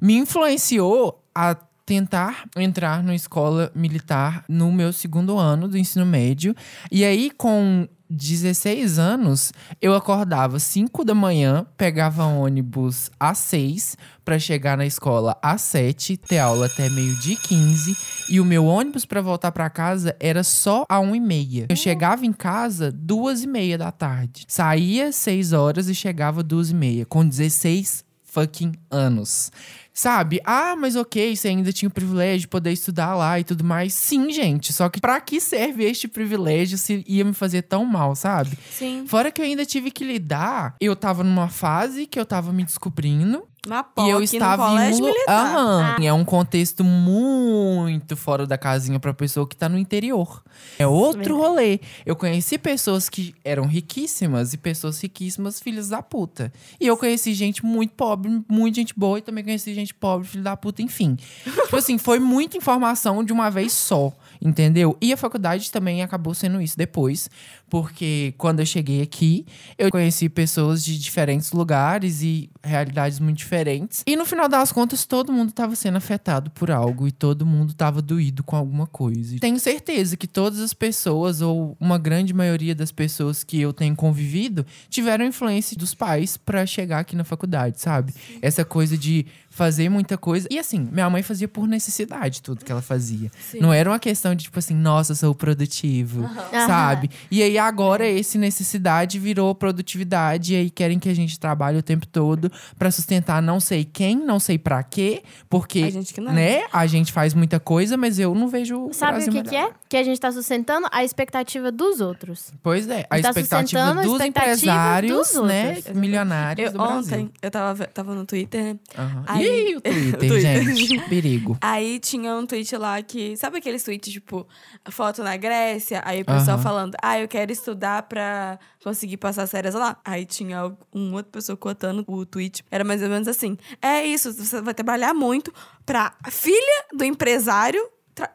me influenciou a tentar entrar numa escola militar no meu segundo ano do ensino médio. E aí, com 16 anos, eu acordava 5 da manhã, pegava ônibus às 6 para chegar na escola às 7, ter aula até meio-dia e 15. E o meu ônibus para voltar para casa era só a 1 e meia. Eu chegava em casa duas e meia da tarde. Saía 6 horas e chegava duas e meia, com 16 fucking anos. Sabe? Ah, mas ok, você ainda tinha o privilégio de poder estudar lá e tudo mais. Sim, gente. Só que pra que serve este privilégio se ia me fazer tão mal, sabe? Sim. Fora que eu ainda tive que lidar. Eu tava numa fase que eu tava me descobrindo. Uma e eu POC estava no colégio em militar. Aham. É um contexto muito fora da casinha pra pessoa que tá no interior. É outro rolê. Eu conheci pessoas que eram riquíssimas e pessoas riquíssimas, filhos da puta. E eu conheci gente muito pobre, muita gente boa, e também conheci gente pobre, filho da puta, enfim. tipo assim, foi muita informação de uma vez só. Entendeu? E a faculdade também acabou sendo isso depois, porque quando eu cheguei aqui, eu conheci pessoas de diferentes lugares e realidades muito diferentes. E no final das contas, todo mundo estava sendo afetado por algo e todo mundo estava doído com alguma coisa. Tenho certeza que todas as pessoas, ou uma grande maioria das pessoas que eu tenho convivido, tiveram influência dos pais para chegar aqui na faculdade, sabe? Essa coisa de fazer muita coisa. E assim, minha mãe fazia por necessidade tudo que ela fazia. Não era uma questão de, tipo assim, nossa, sou produtivo, sabe? E aí agora esse necessidade virou produtividade. E aí querem que a gente trabalhe o tempo todo pra sustentar não sei quem, não sei pra quê. Porque, A gente que não. né, a gente faz muita coisa, mas eu não vejo. Sabe o que, que é? Que a gente tá sustentando a expectativa dos outros. Pois é, a Tá expectativa sustentando a dos expectativa empresários, dos né? Milionários Eu, do Brasil. ontem, eu tava, tava no Twitter, né? Aham. Aí- Ih, o Twitter, Twitter. gente. Perigo. Aí tinha um tweet lá que. Sabe aqueles tweets, tipo, foto na Grécia? Aí o pessoal falando, ah, eu quero estudar pra conseguir passar as férias lá. Aí tinha uma outra pessoa cotando o tweet. Era mais ou menos assim: é isso, você vai trabalhar muito pra filha do empresário.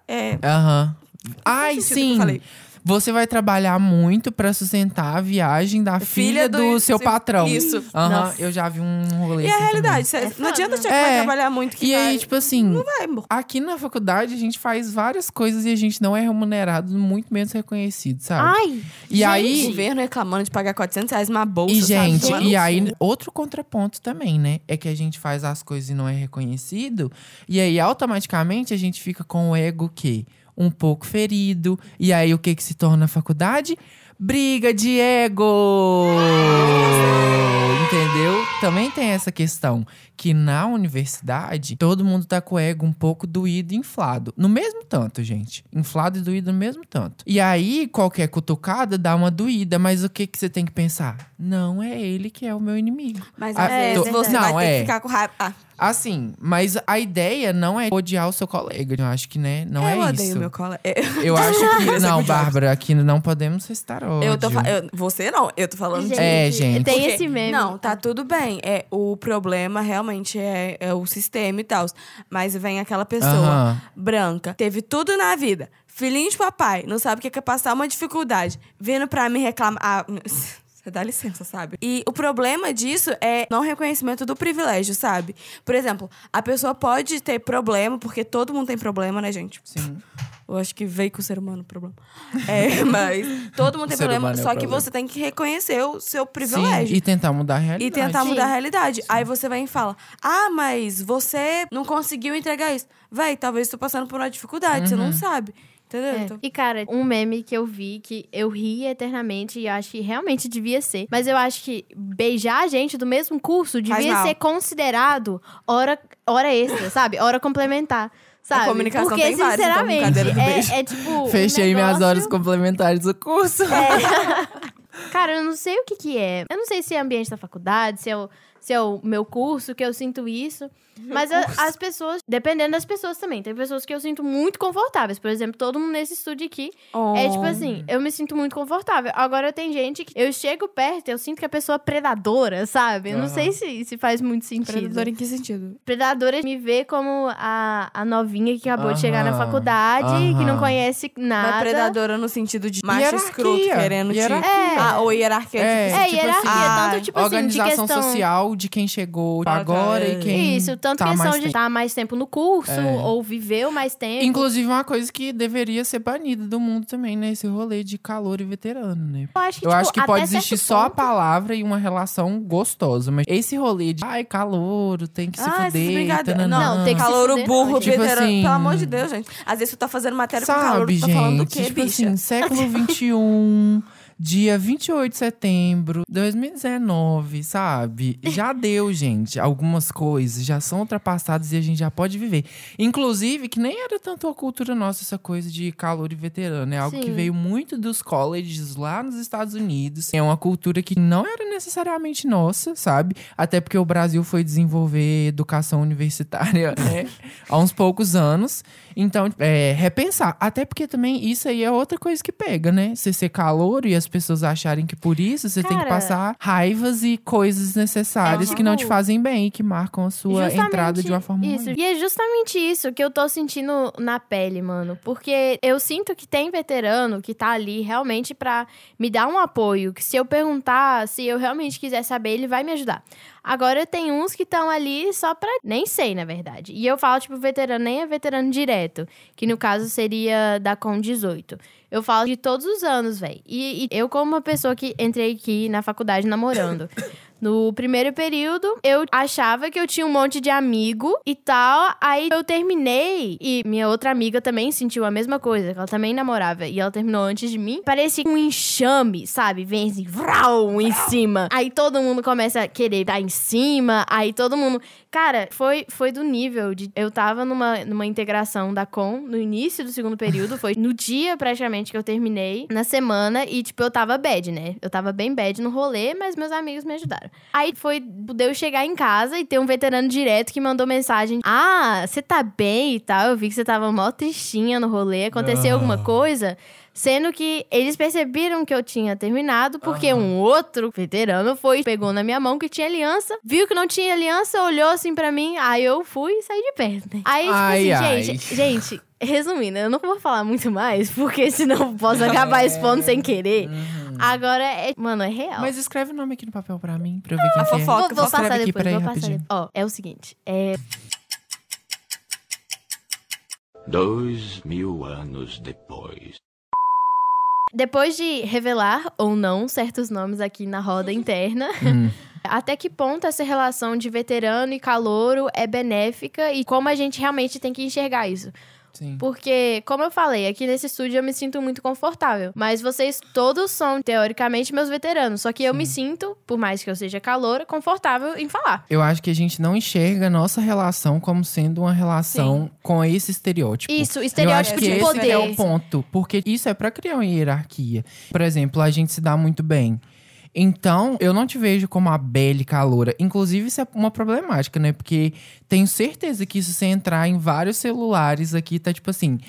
é, Aham. Ai, sentido o que eu sim. Você vai trabalhar muito pra sustentar a viagem da filha, Filha do, do- seu patrão. isso. Nossa. eu já vi um rolê e a assim realidade, cê- É não adianta achar que É. vai trabalhar muito que. E vai, aí, tipo assim, não vai, amor. aqui na faculdade a gente faz várias coisas e a gente não é remunerado, muito menos reconhecido, sabe? Ai! e O aí. governo reclamando de pagar 400 reais uma bolsa, E, sabe? gente, no e aí, outro contraponto também, né? É que a gente faz as coisas e não é reconhecido. E aí, automaticamente, a gente fica com o ego o quê? Um pouco ferido. E aí, o que que se torna a faculdade? Briga de ego! Entendeu? Também tem essa questão que na universidade todo mundo tá com o ego um pouco doído e inflado. No mesmo tanto, gente. Inflado e doído no mesmo tanto. E aí, qualquer cutucada dá uma doída, mas o que que você tem que pensar? Não é ele que é o meu inimigo. Mas às é vezes você Não, vai ter é. que ficar com raiva. Ah, Assim, mas a ideia não é odiar o seu colega. Eu acho que, né? Não eu é odeio isso. meu colega. Eu acho que. É não, Bárbara, aqui não podemos restar ódio. Eu tô eu- Você não, eu tô falando de. É, gente. Tem Porque- esse meme. Não, tá tudo bem. É, o problema realmente é, é o sistema e tal. Mas vem aquela pessoa Aham. branca, teve tudo na vida, filhinho de papai, não sabe o que é passar uma dificuldade, vindo pra me reclamar. Ah, Você dá licença, sabe? E o problema disso é não reconhecimento do privilégio, sabe? Por exemplo, a pessoa pode ter problema, porque todo mundo tem problema, né, gente? Sim. Eu acho que veio com o ser humano o problema. É, mas todo mundo tem problema, é só que problema. você tem que reconhecer o seu Sim, privilégio. e tentar mudar a realidade. E tentar Sim. mudar a realidade. Aí você vem e fala: Ah, mas você não conseguiu entregar isso. Véi, talvez tô passando por uma dificuldade, você não Uhum. sabe. Entendeu? É. Então, E, cara, um meme que eu vi que eu ri eternamente e acho que realmente devia ser. Mas eu acho que beijar a gente do mesmo curso devia ser considerado hora, hora extra, sabe? Hora complementar. Sabe? comunicação Porque, tem vários, então, sinceramente, beijo. é, é tipo. um Fechei minhas negócio- horas complementares do curso. Cara, eu não sei o que que é. Eu não sei se é ambiente da faculdade, se é, o- se é o meu curso que eu sinto isso. Mas a- as pessoas, dependendo das pessoas também, tem pessoas que eu sinto muito confortáveis. Por exemplo, todo mundo nesse estúdio aqui é tipo assim, eu me sinto muito confortável. Agora tem gente que eu chego perto, eu sinto que a pessoa é predadora, sabe? Eu não Aham. sei se, se faz muito sentido. Predador em que sentido? Predadora me vê como a, a novinha que acabou de chegar na faculdade, que não conhece nada. Mas predadora no sentido de macho Hierarquia. escroto querendo te... Hierarquia. É. Ah, ou hierarquia. É, tipo, É, tipo hierarquia, assim, tanto tipo assim, de Organização questão... social de quem chegou agora cara. e quem Isso, tanto tá questão de estar mais tempo no curso, É. ou viveu mais tempo. Inclusive, uma coisa que deveria ser banida do mundo também, né? Esse rolê de calor e veterano, né? eu acho que, Eu tipo, acho que pode existir só a palavra e uma relação gostosa. Mas esse rolê de, ai, calor, tem que se Ah, fuder. tananã. Não, tem que se Calouro fuder, burro, não, Tipo veterano. assim- Pelo amor de Deus, gente. Às vezes tu tá fazendo matéria com calor, Sabe, tu tá gente? falando do quê, tipo bicha? assim, século XXI, dia 28 de setembro de 2019, sabe? Já deu, gente. Algumas coisas já são ultrapassadas e a gente já pode viver. Inclusive, que nem era tanto a cultura nossa essa coisa de calor e veterano. É algo que Sim. veio muito dos colleges lá nos Estados Unidos. É uma cultura que não era necessariamente nossa, sabe? Até porque o Brasil foi desenvolver educação universitária né? há uns poucos anos. Então, é, repensar. Até porque também isso aí é outra coisa que pega, né? Você ser calor e as pessoas acharem que por isso você tem que Cara, passar raivas e coisas necessárias é que não te tipo- fazem bem e que marcam a sua entrada de uma forma isso. ruim. E é justamente isso que eu tô sentindo na pele, mano. Porque eu sinto que tem veterano que tá ali realmente pra me dar um apoio. Que se eu perguntar, se eu realmente quiser saber, ele vai me ajudar. Agora tem uns que estão ali só pra. Nem sei, na verdade. E eu falo, tipo, veterano, nem é veterano direto. Que no caso seria da Com 18. Eu falo de todos os anos, velho. E, e eu, como uma pessoa que entrei aqui na faculdade namorando. No primeiro período, eu achava que eu tinha um monte de amigo e tal. Aí eu terminei e minha outra amiga também sentiu a mesma coisa, que ela também namorava e ela terminou antes de mim. Parecia um enxame, sabe? Vem assim, vrau, em cima. Aí todo mundo começa a querer dar em cima, aí todo mundo. Cara, foi, foi do nível de. Eu tava numa, numa integração da Com no início do segundo período, foi no dia praticamente que eu terminei, na semana, e tipo, eu tava bad, né? Eu tava bem bad no rolê, mas meus amigos me ajudaram. Aí foi de eu chegar em casa e ter um veterano direto que mandou mensagem: Ah, você tá bem e tal. Eu vi que você tava mó tristinha no rolê. Aconteceu Ah. alguma coisa? Sendo que eles perceberam que eu tinha terminado, porque um outro veterano foi, pegou na minha mão que tinha aliança, viu que não tinha aliança, olhou assim pra mim, aí eu fui e saí de perto, né? Aí, tipo Ai, assim, ai. gente, gente, resumindo, eu não vou falar muito mais, porque senão eu posso acabar expondo sem querer. Agora, é, mano, é real. Mas escreve o nome aqui no papel pra mim, pra eu ver quem A que é. fofoca. Vou, vou Escreve passar aqui, depois, peraí, vou passar rapidinho. depois. Ó, é o seguinte, é... Dois mil anos depois. Depois de revelar ou não certos nomes aqui na roda interna, Hum. até que ponto essa relação de veterano e calouro é benéfica e como a gente realmente tem que enxergar isso? Sim. Porque, como eu falei, aqui nesse estúdio eu me sinto muito confortável. Mas vocês todos são, teoricamente, meus veteranos. Só que eu me sinto, por mais que eu seja calor, confortável em falar. Eu acho que a gente não enxerga a nossa relação como sendo uma relação com esse estereótipo. Isso, estereótipo de esse poder. é o ponto. Porque isso é pra criar uma hierarquia. Por exemplo, a gente se dá muito bem. Então, eu não te vejo como a Belle caloura. Inclusive, isso é uma problemática, né? Porque tenho certeza que se você entrar em vários celulares aqui, tá tipo assim.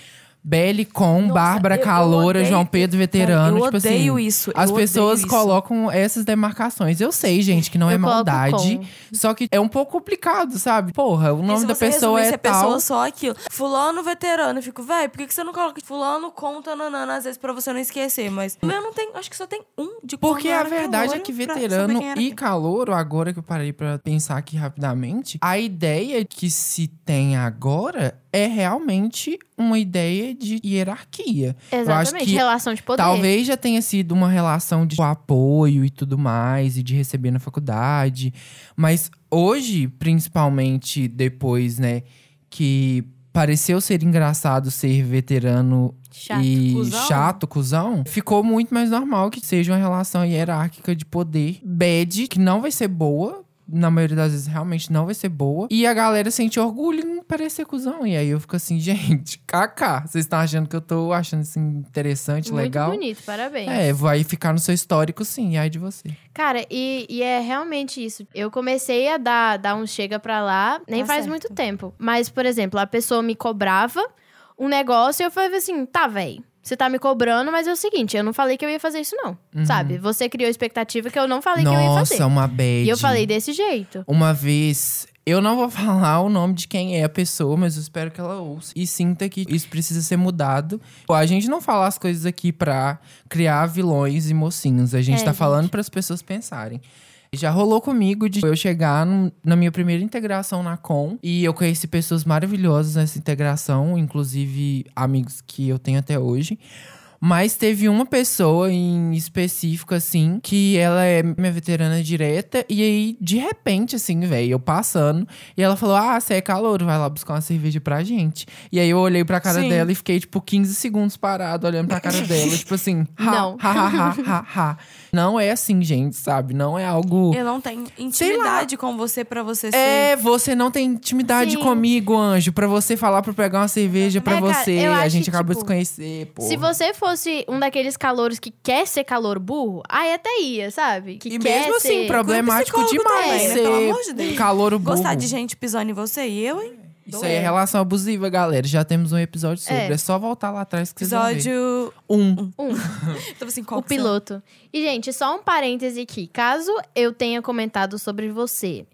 Belle com Bárbara eu- eu Caloura, odeio- João Pedro Veterano. Eu tipo odeio assim, isso. As eu pessoas isso. colocam essas demarcações. Eu sei, gente, que não Eu é maldade. com. Só que é um pouco complicado, sabe? Porra, o nome da pessoa é tal. pessoa só aquilo. Fulano veterano. Eu fico, velho, por que, que você não coloca fulano conta nanana, às vezes pra você não esquecer? Mas o meu não tem, acho que só tem um de Porque a verdade é que veterano e calouro, agora que eu parei pra pensar aqui rapidamente, a ideia que se tem agora é realmente uma ideia de hierarquia. Eu acho Exatamente, que relação de poder. Talvez já tenha sido uma relação de apoio e tudo mais, e de receber na faculdade. Mas hoje, principalmente depois, né, que pareceu ser engraçado ser veterano Chato. e cuzão. chato, cuzão, ficou muito mais normal que seja uma relação hierárquica de poder bad, que não vai ser boa na maioria das vezes, realmente não vai ser boa. E a galera sente orgulho em parecer cuzão. E aí eu fico assim, gente, kaká. Vocês estão achando que eu tô achando assim interessante, Muito legal? bonito, parabéns. É, vai ficar no seu histórico, sim. E aí de você. Cara, e, e é realmente isso. Eu comecei a dar, dar um chega pra lá, nem Tá faz certo. muito tempo. Mas, por exemplo, a pessoa me cobrava um negócio e eu falei assim, tá, véi. Você tá me cobrando, mas é o seguinte, eu não falei que eu ia fazer isso, não. Sabe? Você criou expectativa que eu não falei que eu ia fazer. Uhum. Nossa, uma bad. E eu falei desse jeito. Uma vez, eu não vou falar o nome de quem é a pessoa, mas eu espero que ela ouça e sinta que isso precisa ser mudado. A gente não fala as coisas aqui pra criar vilões e mocinhos. A gente É, tá gente. falando para as pessoas pensarem. Já rolou comigo de eu chegar num- na minha primeira integração na Com e eu conheci pessoas maravilhosas nessa integração, inclusive amigos que eu tenho até hoje. Mas teve uma pessoa em específico, assim, que ela é minha veterana direta. E aí, de repente, assim, velho, eu passando. E ela falou: Ah, você é calor, vai lá buscar uma cerveja pra gente. E aí eu olhei pra cara Sim. dela e fiquei, tipo, 15 segundos parado, olhando pra cara dela. tipo assim, ha, Não. ha, ha, ha, ha, ha. Não é assim, gente, sabe? Não é algo. Eu não tenho intimidade com você pra você ser. É, você não tem intimidade Sim. comigo, anjo, pra você falar pra eu pegar uma cerveja pra É, cara, você. eu a gente que, acabou de se tipo, conhecer, pô. Se você fosse um daqueles calouros que quer ser calor burro, aí até ia, sabe? Que E quer mesmo assim, ser... problemático demais também, né? Pelo amor de Deus. calouro burro. Gostar de gente pisando em você e eu, hein? Isso aí é relação abusiva, galera. Já temos um episódio sobre. É, É. só voltar lá atrás que vocês vão ver. Episódio. Um. Tava assim, qual O são? piloto. E, gente, só um parêntese aqui. Caso eu tenha comentado sobre você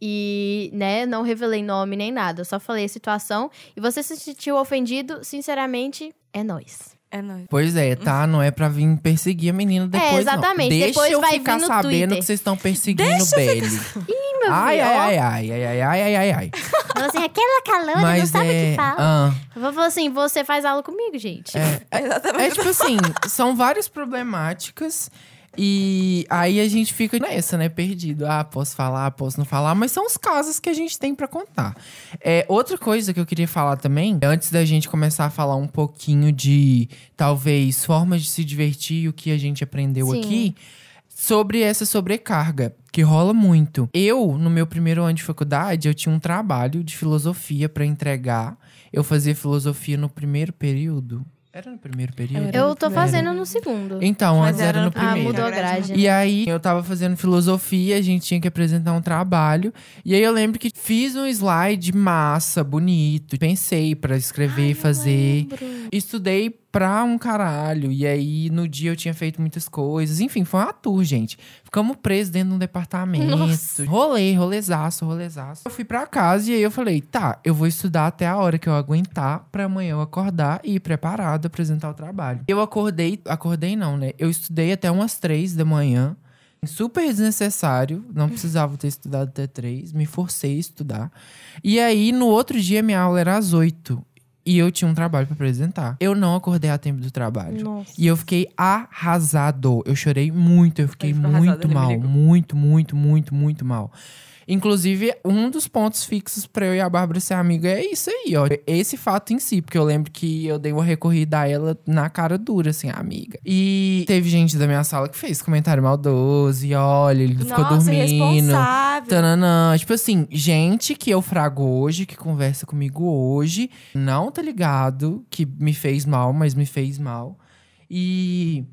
e, né, não revelei nome nem nada, eu só falei a situação e você se sentiu ofendido, sinceramente, é nóis. É nóis. Pois é, tá? Não é pra vir perseguir a menina depois, exatamente. não. Deixa Depois eu vai ficar vir no sabendo Twitter. que vocês estão perseguindo o Belly. Ih, meu Ai, filho, ai, ai, ai, ai, ai, ai, ai, ai. Falou assim, aquela caloura não sabe o é... que fala. ah, Eu vou falar assim, você faz aula comigo, gente. Exatamente. É tipo assim, são várias problemáticas e aí a gente fica nessa, né, perdido. Ah, posso falar, posso não falar, mas são os casos que a gente tem pra contar. É, outra coisa que eu queria falar também, antes da gente começar a falar um pouquinho de talvez formas de se divertir e o que a gente aprendeu Sim. aqui, sobre essa sobrecarga, que rola muito. Eu, no meu primeiro ano de faculdade, eu tinha um trabalho de filosofia pra entregar. Eu fazia filosofia no primeiro período. Era no primeiro período? Eu tô Era. fazendo no segundo. Então, Mas antes era era no no Ah, primeiro. mudou a grade. E aí, eu tava fazendo filosofia, a gente tinha que apresentar um trabalho. E aí, eu lembro que fiz um slide massa, bonito. Pensei pra escrever e fazer. Estudei pra um caralho. E aí, no dia, eu tinha feito muitas coisas. Enfim, foi uma tour, gente. Ficamos presos dentro de um departamento. Nossa. Rolê, rolezaço, rolezaço. Eu fui pra casa e aí eu falei, tá, eu vou estudar até a hora que eu aguentar pra amanhã eu acordar e ir preparado apresentar o trabalho. Eu acordei, acordei não, né? Eu estudei até umas três da manhã. Super desnecessário, não precisava ter estudado até três, me forcei a estudar. E aí, no outro dia, minha aula era às oito. E eu tinha um trabalho pra apresentar. Eu não acordei a tempo do trabalho. Nossa. E eu fiquei arrasado. Eu chorei muito, eu fiquei arrasado, muito mal. Muito, muito, muito, muito mal. Inclusive, um dos pontos fixos pra eu e a Bárbara ser amiga é isso aí, ó. Esse fato em si, porque eu lembro que eu dei uma recorrida a ela na cara dura, assim, amiga. E teve gente da minha sala que fez comentário maldoso, e olha, ele ficou Nossa, dormindo. irresponsável. Tananã. Tipo assim, gente que eu frago hoje, que conversa comigo hoje, não tá ligado que me fez mal, mas me fez mal. E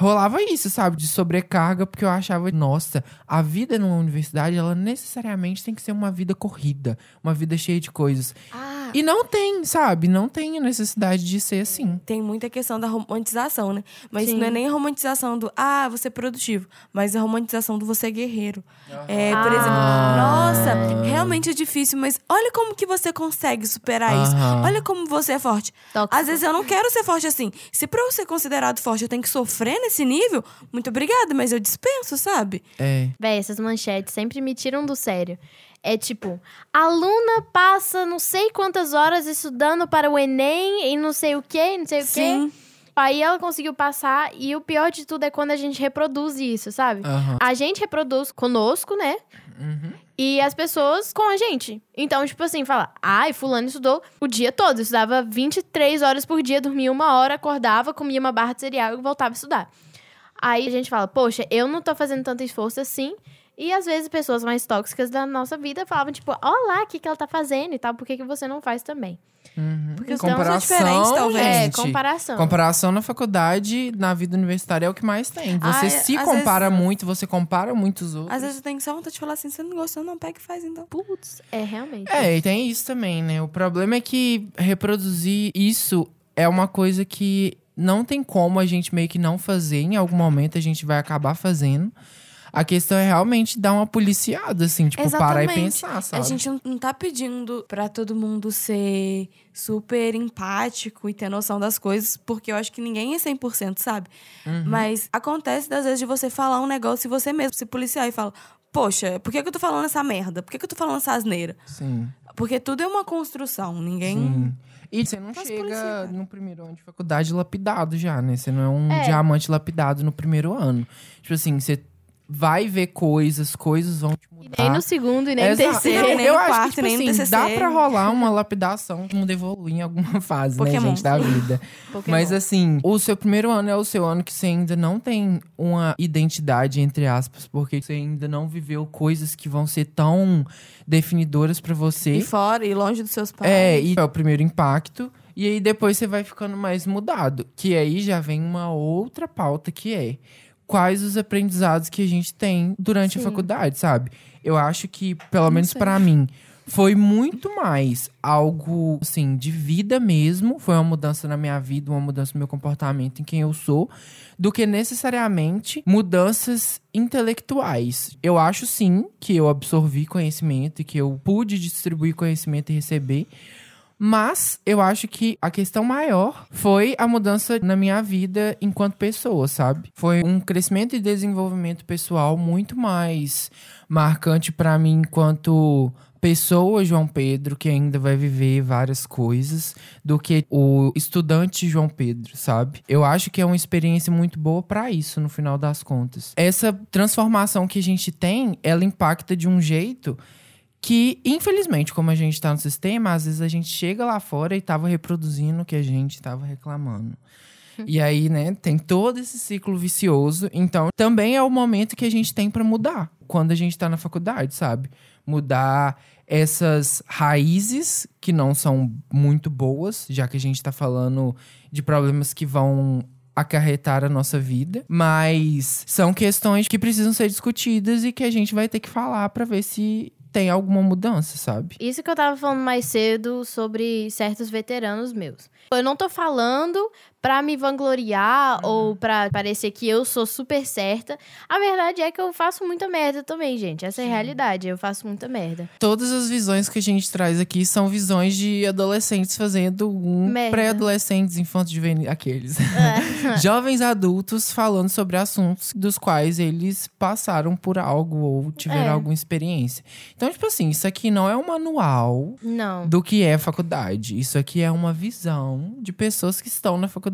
rolava isso, sabe? De sobrecarga, porque eu achava, nossa, a vida numa universidade, ela necessariamente tem que ser uma vida corrida, uma vida cheia de coisas. Ah, E não tem, sabe? Não tem a necessidade de ser assim. Tem muita questão da romantização, né? Mas Sim. não é nem a romantização do, ah, você é produtivo, mas a romantização do você é guerreiro. É, por exemplo, Ah. nossa, realmente é difícil, mas olha como que você consegue superar isso. Olha como você é forte. Tóxico. Às vezes eu não quero ser forte assim. Se pra eu ser considerado forte eu tenho que sofrer nesse nível, muito obrigada, mas eu dispenso, sabe? É. Véi, essas manchetes sempre me tiram do sério. É tipo, aluna passa não sei quantas horas estudando para o Enem e não sei o quê, não sei o quê. Sim. Aí ela conseguiu passar e o pior de tudo é quando a gente reproduz isso, sabe? Aham. A gente reproduz conosco, né? Uhum. E as pessoas com a gente. Então, tipo assim, fala, ai, fulano estudou o dia todo. Estudava 23 horas por dia, dormia uma hora, acordava, comia uma barra de cereal e voltava a estudar. Aí a gente fala, poxa, eu não tô fazendo tanto esforço assim. E às vezes pessoas mais tóxicas da nossa vida falavam, tipo, ó lá, o que, que ela tá fazendo e tal, por que, que você não faz também? Uhum. Porque os comparação, diferentes, talvez. É, gente, comparação. Comparação na faculdade, na vida universitária é o que mais tem. Você Ah, se compara vezes- muito, você compara muitos outros. Às vezes eu tenho só vontade de falar assim, você não gostou, não, pega e faz então. Putz, é realmente. É, e tem isso também, né? O problema é que reproduzir isso é uma coisa que não tem como a gente meio que não fazer. Em algum momento a gente vai acabar fazendo. A questão é realmente dar uma policiada, assim, tipo, parar e pensar, sabe? A gente não, não tá pedindo pra todo mundo ser super empático e ter noção das coisas, porque eu acho que ninguém é 100%, sabe? Uhum. Mas acontece das vezes de você falar um negócio e você mesmo se policiar e fala: Poxa, por que, que eu tô falando essa merda? Por que, que eu tô falando essa asneira? Sim, Porque tudo é uma construção, ninguém. sim. E você não chega polícia, no primeiro ano de faculdade lapidado já, né? Você não é um É. diamante lapidado no primeiro ano. Tipo assim, você vai ver coisas, coisas vão te E mudar. nem no segundo e nem no Exato. terceiro. nem eu no acho quarto, que, tipo nem no assim, TCC. dá pra rolar uma lapidação que muda evoluir em alguma fase, Pokémon. né, gente, da vida. Mas assim, o seu primeiro ano é o seu ano que você ainda não tem uma identidade, entre aspas, porque você ainda não viveu coisas que vão ser tão definidoras pra você. E fora, e longe dos seus pais. É, e é o primeiro impacto. E aí depois você vai ficando mais mudado. Que aí já vem uma outra pauta que é quais os aprendizados que a gente tem durante a Sim. faculdade, sabe? Eu acho que, pelo menos sei. pra mim, foi muito mais algo, assim, de vida mesmo. Foi uma mudança na minha vida, uma mudança no meu comportamento, em quem eu sou, do que necessariamente mudanças intelectuais. Eu acho sim que eu absorvi conhecimento e que eu pude distribuir conhecimento e receber. Mas eu acho que a questão maior foi a mudança na minha vida enquanto pessoa, sabe? Foi um crescimento e desenvolvimento pessoal muito mais marcante pra mim enquanto pessoa João Pedro que ainda vai viver várias coisas do que o estudante João Pedro, sabe? Eu acho que é uma experiência muito boa pra isso no final das contas. Essa transformação que a gente tem, ela impacta de um jeito que, infelizmente, como a gente tá no sistema, às vezes a gente chega lá fora e tava reproduzindo o que a gente tava reclamando. E aí, né, tem todo esse ciclo vicioso. Então, também é o momento que a gente tem pra mudar quando a gente tá na faculdade, sabe? Mudar essas raízes que não são muito boas, já que a gente tá falando de problemas que vão acarretar a nossa vida, mas são questões que precisam ser discutidas e que a gente vai ter que falar pra ver se tem alguma mudança, sabe? Isso que eu tava falando mais cedo sobre certos veteranos meus. Eu não tô falando pra me vangloriar ou pra parecer que eu sou super certa. A verdade é que eu faço muita merda também, gente. Essa é a realidade. Eu faço muita merda. Todas as visões que a gente traz aqui são visões de adolescentes fazendo um pré-adolescentes, infantos juvenis, aqueles. Jovens adultos falando sobre assuntos dos quais eles passaram por algo ou tiveram É. alguma experiência. Então, tipo assim, isso aqui não é um manual Não. do que é faculdade. Isso aqui é uma visão de pessoas que estão na faculdade.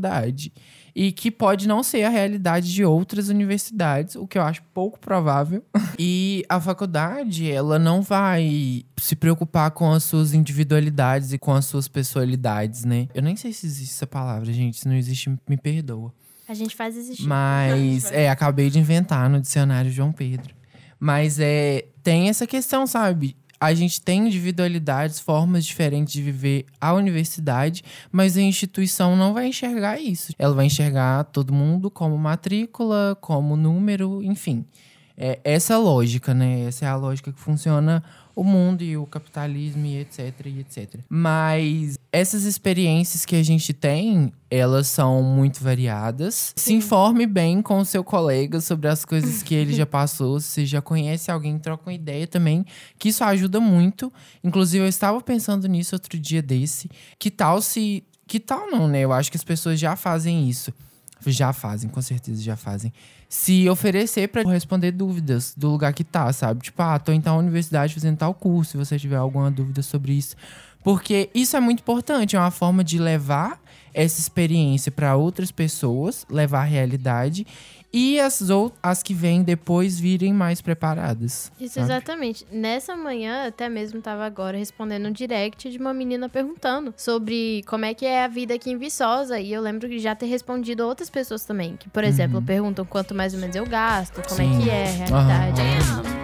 E que pode não ser a realidade de outras universidades, o que eu acho pouco provável. E a faculdade, ela não vai se preocupar com as suas individualidades e com as suas personalidades, né? Eu nem sei se existe essa palavra, gente. Se não existe, me perdoa. A gente faz existir. Mas, é, acabei de inventar no dicionário João Pedro. Mas é, tem essa questão, sabe? A gente tem individualidades, formas diferentes de viver a universidade, mas a instituição não vai enxergar isso. Ela vai enxergar todo mundo como matrícula, como número, enfim. É essa lógica, né? Essa é a lógica que funciona o mundo e o capitalismo e etc, e etc. Mas essas experiências que a gente tem, elas são muito variadas. Se informe bem com o seu colega sobre as coisas que ele já passou. Se já conhece alguém, troca uma ideia também, que isso ajuda muito. Inclusive, eu estava pensando nisso outro dia desse. Que tal se. Que tal não, né? Eu acho que as pessoas já fazem isso. Já fazem, com certeza já fazem. Se oferecer pra responder dúvidas do lugar que tá, sabe? Tipo, ah, tô em tal universidade fazendo tal curso, se você tiver alguma dúvida sobre isso. Porque isso é muito importante, é uma forma de levar essa experiência para outras pessoas, levar a realidade e as, ou- as que vêm depois virem mais preparadas. Isso, sabe? exatamente. Nessa manhã, até mesmo tava agora respondendo um direct de uma menina perguntando sobre como é que é a vida aqui em Viçosa. E eu lembro de já ter respondido a outras pessoas também. Que, por exemplo, perguntam quanto mais ou menos eu gasto, como Uhum. Sim. é que é a realidade. Aham.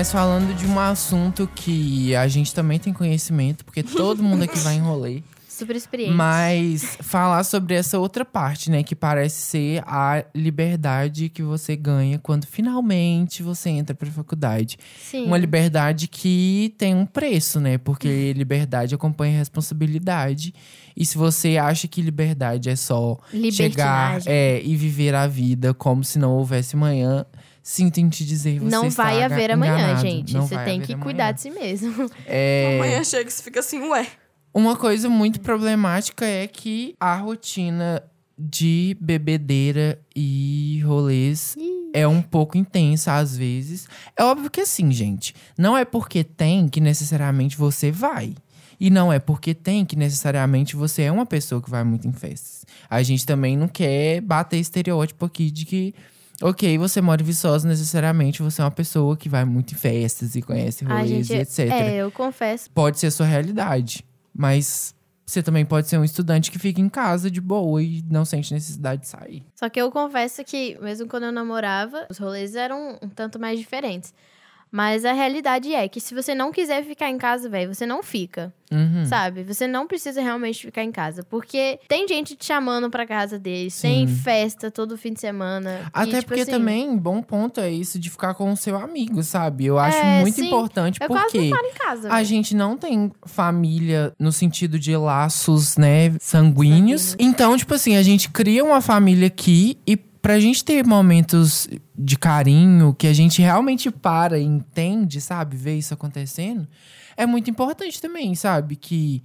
Mas falando de um assunto que a gente também tem conhecimento, porque todo mundo aqui vai em rolê. Super experiente. Mas falar sobre essa outra parte, né? Que parece ser a liberdade que você ganha quando finalmente você entra pra faculdade. Sim. Uma liberdade que tem um preço, né? Porque liberdade acompanha responsabilidade. E se você acha que liberdade é só chegar é, e viver a vida como se não houvesse manhã, sinto em te dizer, você Não está vai aga- haver amanhã, enganado. gente. Não Você tem que amanhã. cuidar de si mesmo. É, Amanhã chega e você fica assim, ué. Uma coisa muito problemática é que a rotina de bebedeira e rolês é um pouco intensa às vezes. É óbvio que assim, gente, não é porque tem que necessariamente você vai. E não é porque tem que necessariamente você é uma pessoa que vai muito em festas. A gente também não quer bater estereótipo aqui de que, ok, você mora em Viçosa, necessariamente você é uma pessoa que vai muito em festas e conhece rolês gente, e etc é, eu confesso. pode ser a sua realidade. Mas você também pode ser um estudante que fica em casa de boa e não sente necessidade de sair. Só que eu confesso que, mesmo quando eu namorava, os rolês eram um tanto mais diferentes. Mas a realidade é que se você não quiser ficar em casa, velho, você não fica. Uhum. Sabe? Você não precisa realmente ficar em casa. Porque tem gente te chamando pra casa deles, tem festa todo fim de semana. e, Até tipo porque assim, também, bom ponto é isso de ficar com o seu amigo, sabe? Eu acho É, muito sim. importante Eu porque casa. a gente não tem família no sentido de laços, né, sanguíneos. Sanguíneos. Então, tipo assim, a gente cria uma família aqui e pra gente ter momentos de carinho, que a gente realmente para e entende, sabe, ver isso acontecendo, é muito importante também, sabe, que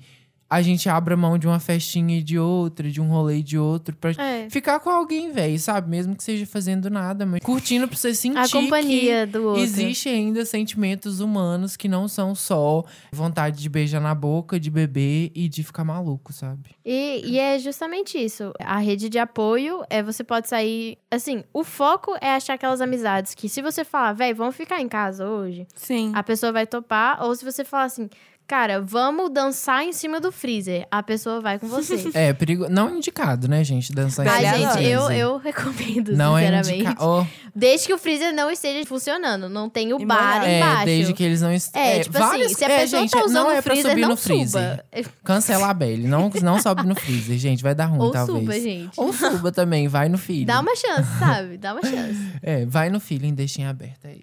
a gente abra mão de uma festinha e de outra, de um rolê e de outro, pra É. ficar com alguém, velho, sabe? Mesmo que seja fazendo nada, mas curtindo pra você sentir A que companhia do outro. Existe ainda sentimentos humanos que não são só vontade de beijar na boca, de beber e de ficar maluco, sabe? E, e é justamente isso. A rede de apoio é você pode sair. Assim, o foco é achar aquelas amizades que, se você falar, velho, vamos ficar em casa hoje, Sim. a pessoa vai topar. Ou se você falar assim, cara, vamos dançar em cima do freezer, a pessoa vai com você. É, perigo... não indicado, né, gente? Dançar em cima do gente, freezer. eu, eu recomendo, Não é sinceramente. indicado. Ó, Desde que o freezer não esteja funcionando, não tem o E bar é, embaixo. desde que eles não est... É, tipo várias... assim, se a é, pessoa gente, tá usando não é o pra freezer, subir não no freezer. suba. Cancela a Belle. Não, não sobe no freezer, gente. Vai dar ruim, Ou talvez. suba, gente. Ou suba também, vai no feeling. Dá uma chance, sabe? Dá uma chance. É, vai no feeling, deixa em aberto aí.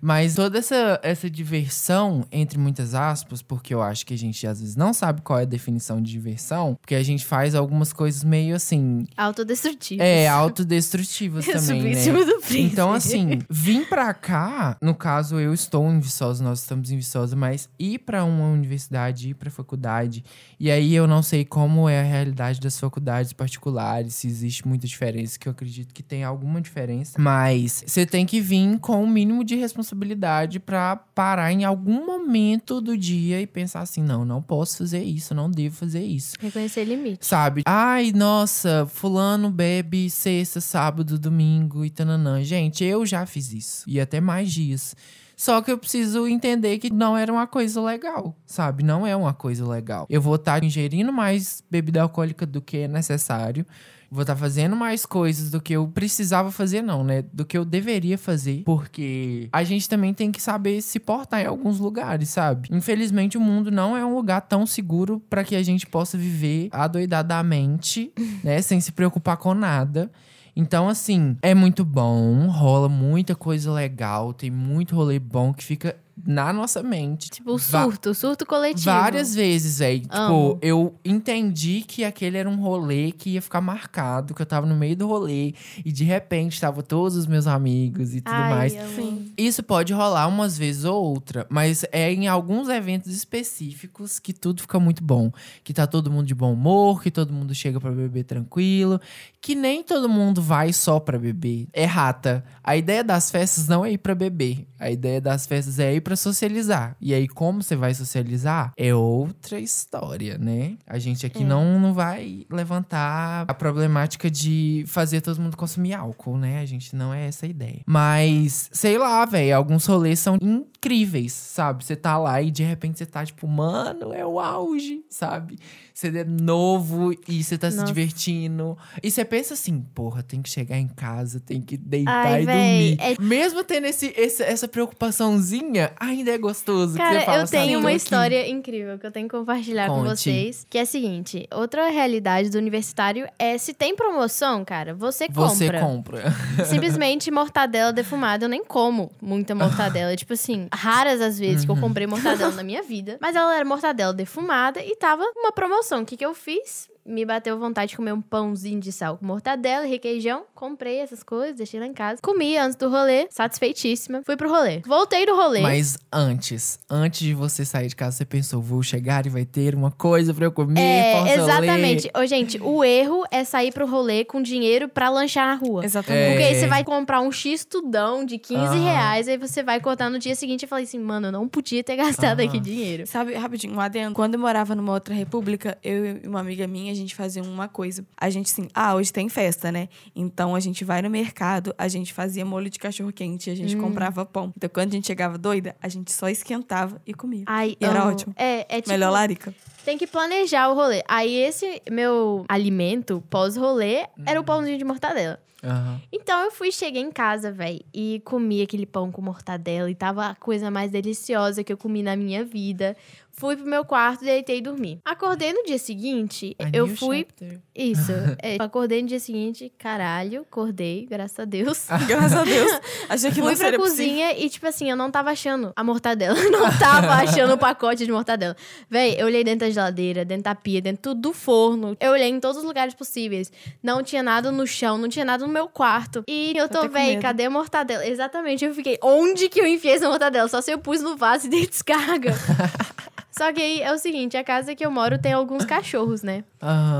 Mas toda essa, essa diversão, entre muitas aspas, porque eu acho que a gente às vezes não sabe qual é a definição de diversão, porque a gente faz algumas coisas meio assim. Autodestrutivo. É, autodestrutivas também, Subir em né? cima do freezer. Então, assim, vim pra cá, no caso, eu estou em Viçosa, nós estamos em Viçosa, mas ir pra uma universidade, ir pra faculdade, e aí eu não sei como é a realidade das faculdades particulares, se existe muita diferença, que eu acredito que tem alguma diferença, mas você tem que vir com o mínimo de responsabilidade pra parar em algum momento do dia e pensar assim: não, não posso fazer isso, não devo fazer isso. Reconhecer limite. Sabe? Ai, nossa, fulano bebe sexta, sábado, domingo e tananã. Gente, eu já fiz isso. E até mais dias. Só que eu preciso entender que não era uma coisa legal, sabe? Não é uma coisa legal. Eu vou estar ingerindo mais bebida alcoólica do que é necessário. Vou estar fazendo mais coisas do que eu precisava fazer, não, né? Do que eu deveria fazer. Porque a gente também tem que saber se portar em alguns lugares, sabe? Infelizmente, o mundo não é um lugar tão seguro para que a gente possa viver adoidadamente, né? Sem se preocupar com nada. Então, assim, é muito bom, rola muita coisa legal, tem muito rolê bom que fica na nossa mente. Tipo, o surto, o surto coletivo. Várias vezes, velho. Tipo, eu entendi que aquele era um rolê que ia ficar marcado, que eu tava no meio do rolê e de repente tava todos os meus amigos e tudo Ai, mais. Sim. Isso pode rolar umas vezes ou outra, mas é em alguns eventos específicos que tudo fica muito bom. Que tá todo mundo de bom humor, que todo mundo chega pra beber tranquilo, que nem todo mundo vai só pra beber. É rata. A ideia das festas não é ir pra beber. A ideia das festas é ir pra pra socializar. E aí, como você vai socializar? É outra história, né? A gente aqui não, não vai levantar a problemática de fazer todo mundo consumir álcool, né? A gente não é essa ideia. Mas, sei lá, velho, alguns rolês são incríveis, sabe? Você tá lá e de repente você tá tipo, mano, é o auge, sabe? Você é novo e você tá se Nossa. divertindo. E você pensa assim, porra, tem que chegar em casa, tem que deitar Ai, e véi, dormir. é- Mesmo tendo esse, esse- essa preocupaçãozinha, ainda é gostoso. Cara, fala, eu tenho uma aqui. história incrível que eu tenho que compartilhar com Conte. vocês. Que é a seguinte: outra realidade do universitário é se tem promoção, cara, você compra. Você compra. Simplesmente mortadela defumada, eu nem como muita mortadela. tipo assim, raras as vezes que eu comprei mortadela na minha vida. Mas ela era mortadela defumada e tava uma promoção. O que, que eu fiz? Me bateu vontade de comer um pãozinho de sal com mortadela e requeijão. Comprei essas coisas, deixei lá em casa. Comi antes do rolê, satisfeitíssima. Fui pro rolê. Voltei do rolê. Mas antes, antes de você sair de casa, você pensou, vou chegar e vai ter uma coisa pra eu comer, É, exatamente. Ô, gente, o erro é sair pro rolê com dinheiro pra lanchar na rua. Exatamente. Porque É. aí você vai comprar um X tudão de 15 Aham. reais, aí você vai cortar no dia seguinte e fala assim, mano, eu não podia ter gastado Aham. aqui dinheiro. Sabe, rapidinho, um adendo. Quando eu morava numa outra república, eu e uma amiga minha, a gente fazia uma coisa. A gente, assim, ah, hoje tem festa, né? Então a gente vai no mercado, a gente fazia molho de cachorro quente, a Hum. gente comprava pão. Então quando a gente chegava doida, a gente só esquentava e comia. Ai, E era amo. ótimo. É, é tipo, Melhor larica. tem que planejar o rolê. Aí esse meu alimento pós-rolê era o pãozinho de mortadela. Aham. Então eu fui, cheguei em casa, velho, e comi aquele pão com mortadela e tava a coisa mais deliciosa que eu comi na minha vida. Fui pro meu quarto, deitei e dormi. Acordei no dia seguinte, A eu new fui. chapter. Isso. é, acordei no dia seguinte, caralho, acordei, graças a Deus. Graças a Deus. Achei que Fui não pra seria possível. cozinha e, tipo assim, eu não tava achando a mortadela. Não tava achando o pacote de mortadela. Véi, eu olhei dentro da geladeira, dentro da pia, dentro do forno. Eu olhei em todos os lugares possíveis. Não tinha nada no chão, não tinha nada no meu quarto. E eu tô, com véi, cadê a mortadela? Exatamente, eu fiquei, onde que eu enfiei essa mortadela? Só se eu pus no vaso e dei descarga. Só que aí é o seguinte, a casa que eu moro tem alguns cachorros, né?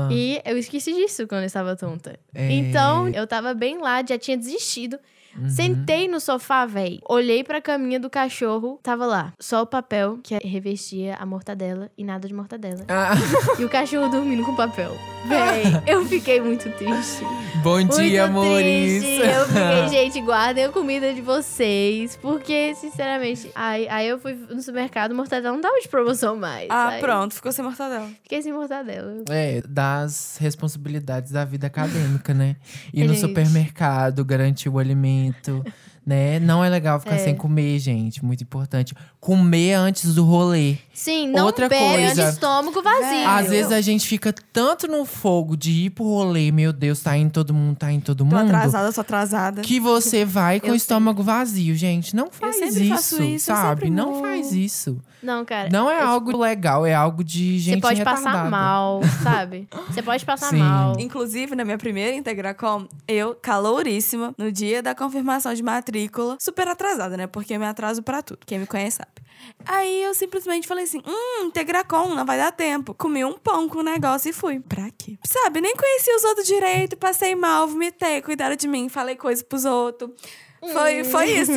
E eu esqueci disso quando eu estava tonta. É. Então, eu tava bem lá, já tinha desistido. Uhum. Sentei no sofá, véi. Olhei pra caminha do cachorro, tava lá. Só o papel que revestia a mortadela e nada de mortadela. Ah, E o cachorro dormindo com papel. Véi, eu fiquei muito triste. bom dia, muito amores. triste. Eu fiquei, gente, guardem a comida de vocês. Porque, sinceramente, aí, aí eu fui no supermercado, mortadela não tava de promoção mais. Ah, Aí pronto, ficou sem mortadela. Fiquei sem mortadela. É, das responsabilidades da vida acadêmica, né? Ir no supermercado, garantir o alimento, né? Não é legal ficar É. sem comer, gente. Muito importante. Comer antes do rolê. Sim, não Outra bebe coisa. de estômago vazio. Às vezes a gente fica tanto no fogo de ir pro rolê, meu Deus, tá indo todo mundo, tá indo todo Tô mundo. atrasada, sou atrasada. Que você vai com Eu o estômago vazio, gente. Não faz isso, faço isso, sabe? Não vou. faz isso. Não, cara. Não é, algo legal, é algo de gente Você pode retardada. passar mal, sabe? Você pode passar Sim. mal. Inclusive, na minha primeira Integracom, eu, calouríssima, no dia da confirmação de matrícula, super atrasada, né? Porque eu me atraso pra tudo. Quem me conhece sabe. Aí eu simplesmente falei assim: hum, Integracom, não vai dar tempo. Comi um pão com o negócio e fui. Pra quê? Sabe, nem conheci os outros direito, passei mal, vomitei, cuidaram de mim, falei coisa pros outros. Foi, foi isso.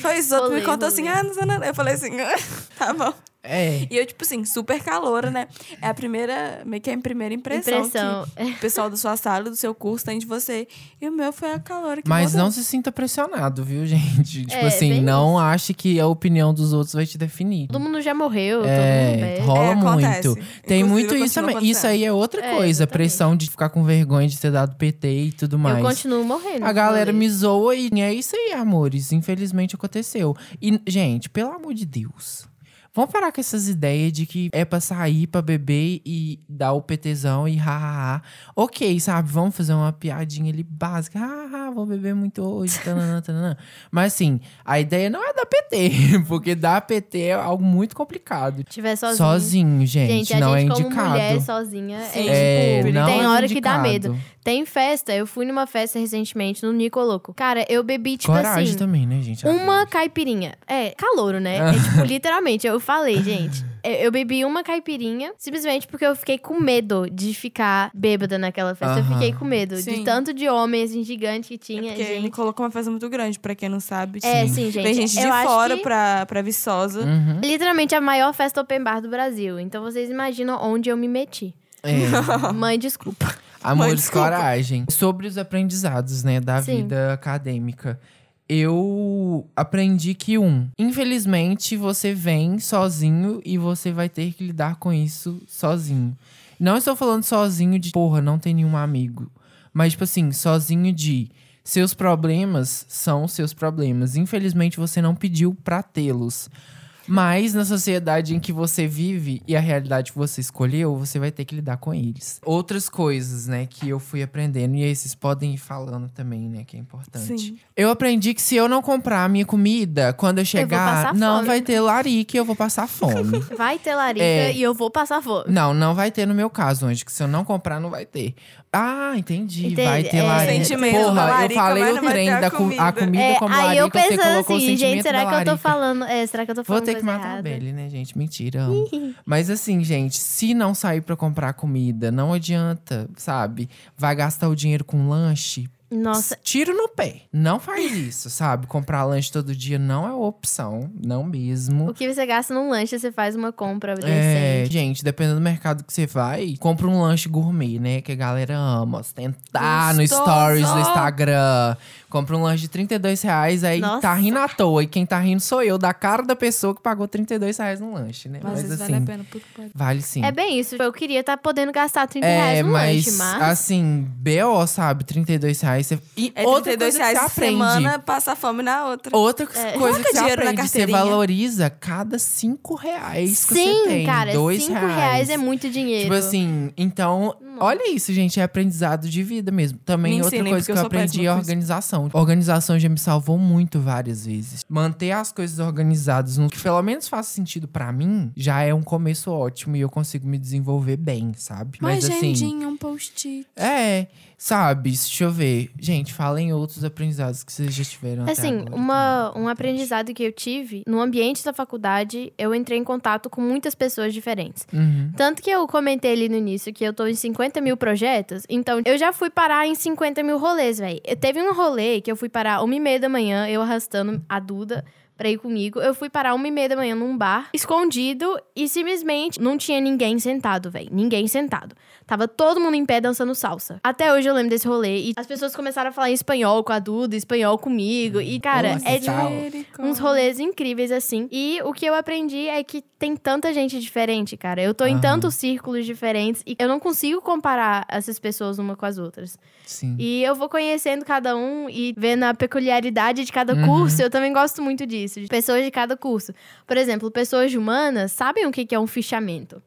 Foi isso. Os outros me contou assim, rolê. ah, não, sei nada. Eu falei assim, tá bom. É. E eu, tipo assim, super caloura, né? É a primeira, meio que a primeira impressão, Impressão. que o pessoal da sua sala, do seu curso tem de você. E o meu foi a calora que Mas não se sinta pressionado, viu, gente? Tipo É, assim, não ache que a opinião dos outros vai te definir. Todo mundo já morreu, todo mundo É, bebe. rola É, muito. Tem Inclusive, muito isso também. Isso aí é outra É, coisa. exatamente. Pressão de ficar com vergonha de ter dado PT e tudo mais. Eu continuo morrendo. A galera me zoa e é isso aí, amores. Infelizmente aconteceu. E, gente, pelo amor de Deus. Vamos parar com essas ideias de que é pra sair, pra beber e dar o PTzão e hahaha. Ok, sabe? Vamos fazer uma piadinha ali básica. Haha, vou beber muito hoje. Tananã, tananã. Mas assim, a ideia não é dar PT, porque dar PT é algo muito complicado. Se tiver sozinho. Sozinho, gente, Gente, a não gente é como indicado. mulher sozinha Sim. é, É, tipo, não tem é hora que dá indicado. medo. Tem festa, eu fui numa festa recentemente no Nicoloco. Cara, eu bebi, tipo Coragem assim, também, né, gente? uma caipirinha. É, calouro, né? É tipo, literalmente, eu falei, gente, Eu bebi uma caipirinha, simplesmente porque eu fiquei com medo de ficar bêbada naquela festa. Eu Aham. fiquei com medo de Sim. tanto de homem, assim, gigante que tinha. Porque ele gente. colocou uma festa muito grande, pra quem não sabe. É, Sim. sim, gente. Vem gente de eu acho fora que- pra, pra Viçosa. Uhum. Literalmente a maior festa open bar do Brasil. Então vocês imaginam onde eu me meti. É. Mãe, desculpa. Amor e coragem. Sobre os aprendizados, né, da Sim. vida acadêmica. Eu aprendi que, um, infelizmente você vem sozinho e você vai ter que lidar com isso sozinho. Não estou falando sozinho de, porra, não tem nenhum amigo. Mas, tipo assim, sozinho de seus problemas são seus problemas. Infelizmente você não pediu pra tê-los. Mas na sociedade em que você vive e a realidade que você escolheu, você vai ter que lidar com eles. Outras coisas, né, que eu fui aprendendo, e aí vocês podem ir falando também, né, que é importante. Sim. Eu aprendi que se eu não comprar a minha comida, quando eu chegar, passar não fome. vai ter larica e eu vou passar fome. Vai ter larica É. e eu vou passar fome. não, não vai ter no meu caso, onde que se eu não comprar, não vai ter. Ah, entendi. Entendi. Vai ter É. larica. Sentimento da Porra, eu larica, falei mas o trem da co- a comida. comida É, como aí eu larica, você pensando colocou o assim, gente, sentimento será que eu tô falando. É, será que eu tô Vou falando ter que matar errada? a Belly, né, gente? Mentira. Mas assim, gente, se não sair pra comprar comida, não adianta, sabe? Vai gastar o dinheiro com lanche. Nossa, Tiro no pé. Não faz isso, sabe? Comprar lanche todo dia não é opção, não mesmo. o que você gasta num lanche, você faz uma compra É, gente, dependendo do mercado que você vai, compra um lanche gourmet, né? Que a galera ama. Ostentar no stories do Instagram. Compra um lanche de 32 reais, aí Nossa. tá rindo à toa. E quem tá rindo sou eu, da cara da pessoa que pagou 32 reais no lanche, né? Mas, às vezes assim, vale a pena. Que pariu. vale sim. É bem isso. Eu queria estar podendo gastar 30 É, reais no mas, lanche, mas. assim, BO, sabe? 32 reais. Você... E É outra 32 coisa reais você aprende. semana, passa fome na outra. Outra É. coisa Coloca que você aprende, você valoriza cada 5 reais que Sim, você tem. cara, dois 5 reais é muito dinheiro. Tipo assim, então, olha isso, gente, é aprendizado de vida mesmo. Também Me outra ensinem, coisa que eu eu aprendi é organização. Organização já me salvou muito várias vezes. Manter as coisas organizadas no que pelo menos faça sentido pra mim, já é um começo ótimo e eu consigo me desenvolver bem, sabe? Uma Mas assim, agendinha, um post-it. é, sabe? Deixa eu ver. Gente, falem outros aprendizados que vocês já tiveram até Assim, agora. uma, um aprendizado que eu tive, no ambiente da faculdade, eu entrei em contato com muitas pessoas diferentes. Uhum. Tanto que eu comentei ali no início que eu tô em 50 mil projetos, então eu já fui parar em 50 mil rolês, velho. Teve um rolê que eu fui parar uma e meia da manhã, eu arrastando a Duda pra ir comigo. Eu fui parar uma e meia da manhã num bar, escondido, e simplesmente não tinha ninguém sentado, velho. Ninguém sentado. Tava todo mundo em pé dançando salsa. Até hoje eu lembro desse rolê. E as pessoas começaram a falar em espanhol com a Duda, espanhol comigo. E, cara, Nossa, é tipo tal. uns rolês incríveis, assim. E o que eu aprendi é que tem tanta gente diferente, cara. Eu tô em tantos círculos diferentes e eu não consigo comparar essas pessoas uma com as outras. Sim. E eu vou conhecendo cada um e vendo a peculiaridade de cada Uhum. curso. Eu também gosto muito disso, de pessoas de cada curso. Por exemplo, pessoas de humanas sabem o que é um fichamento.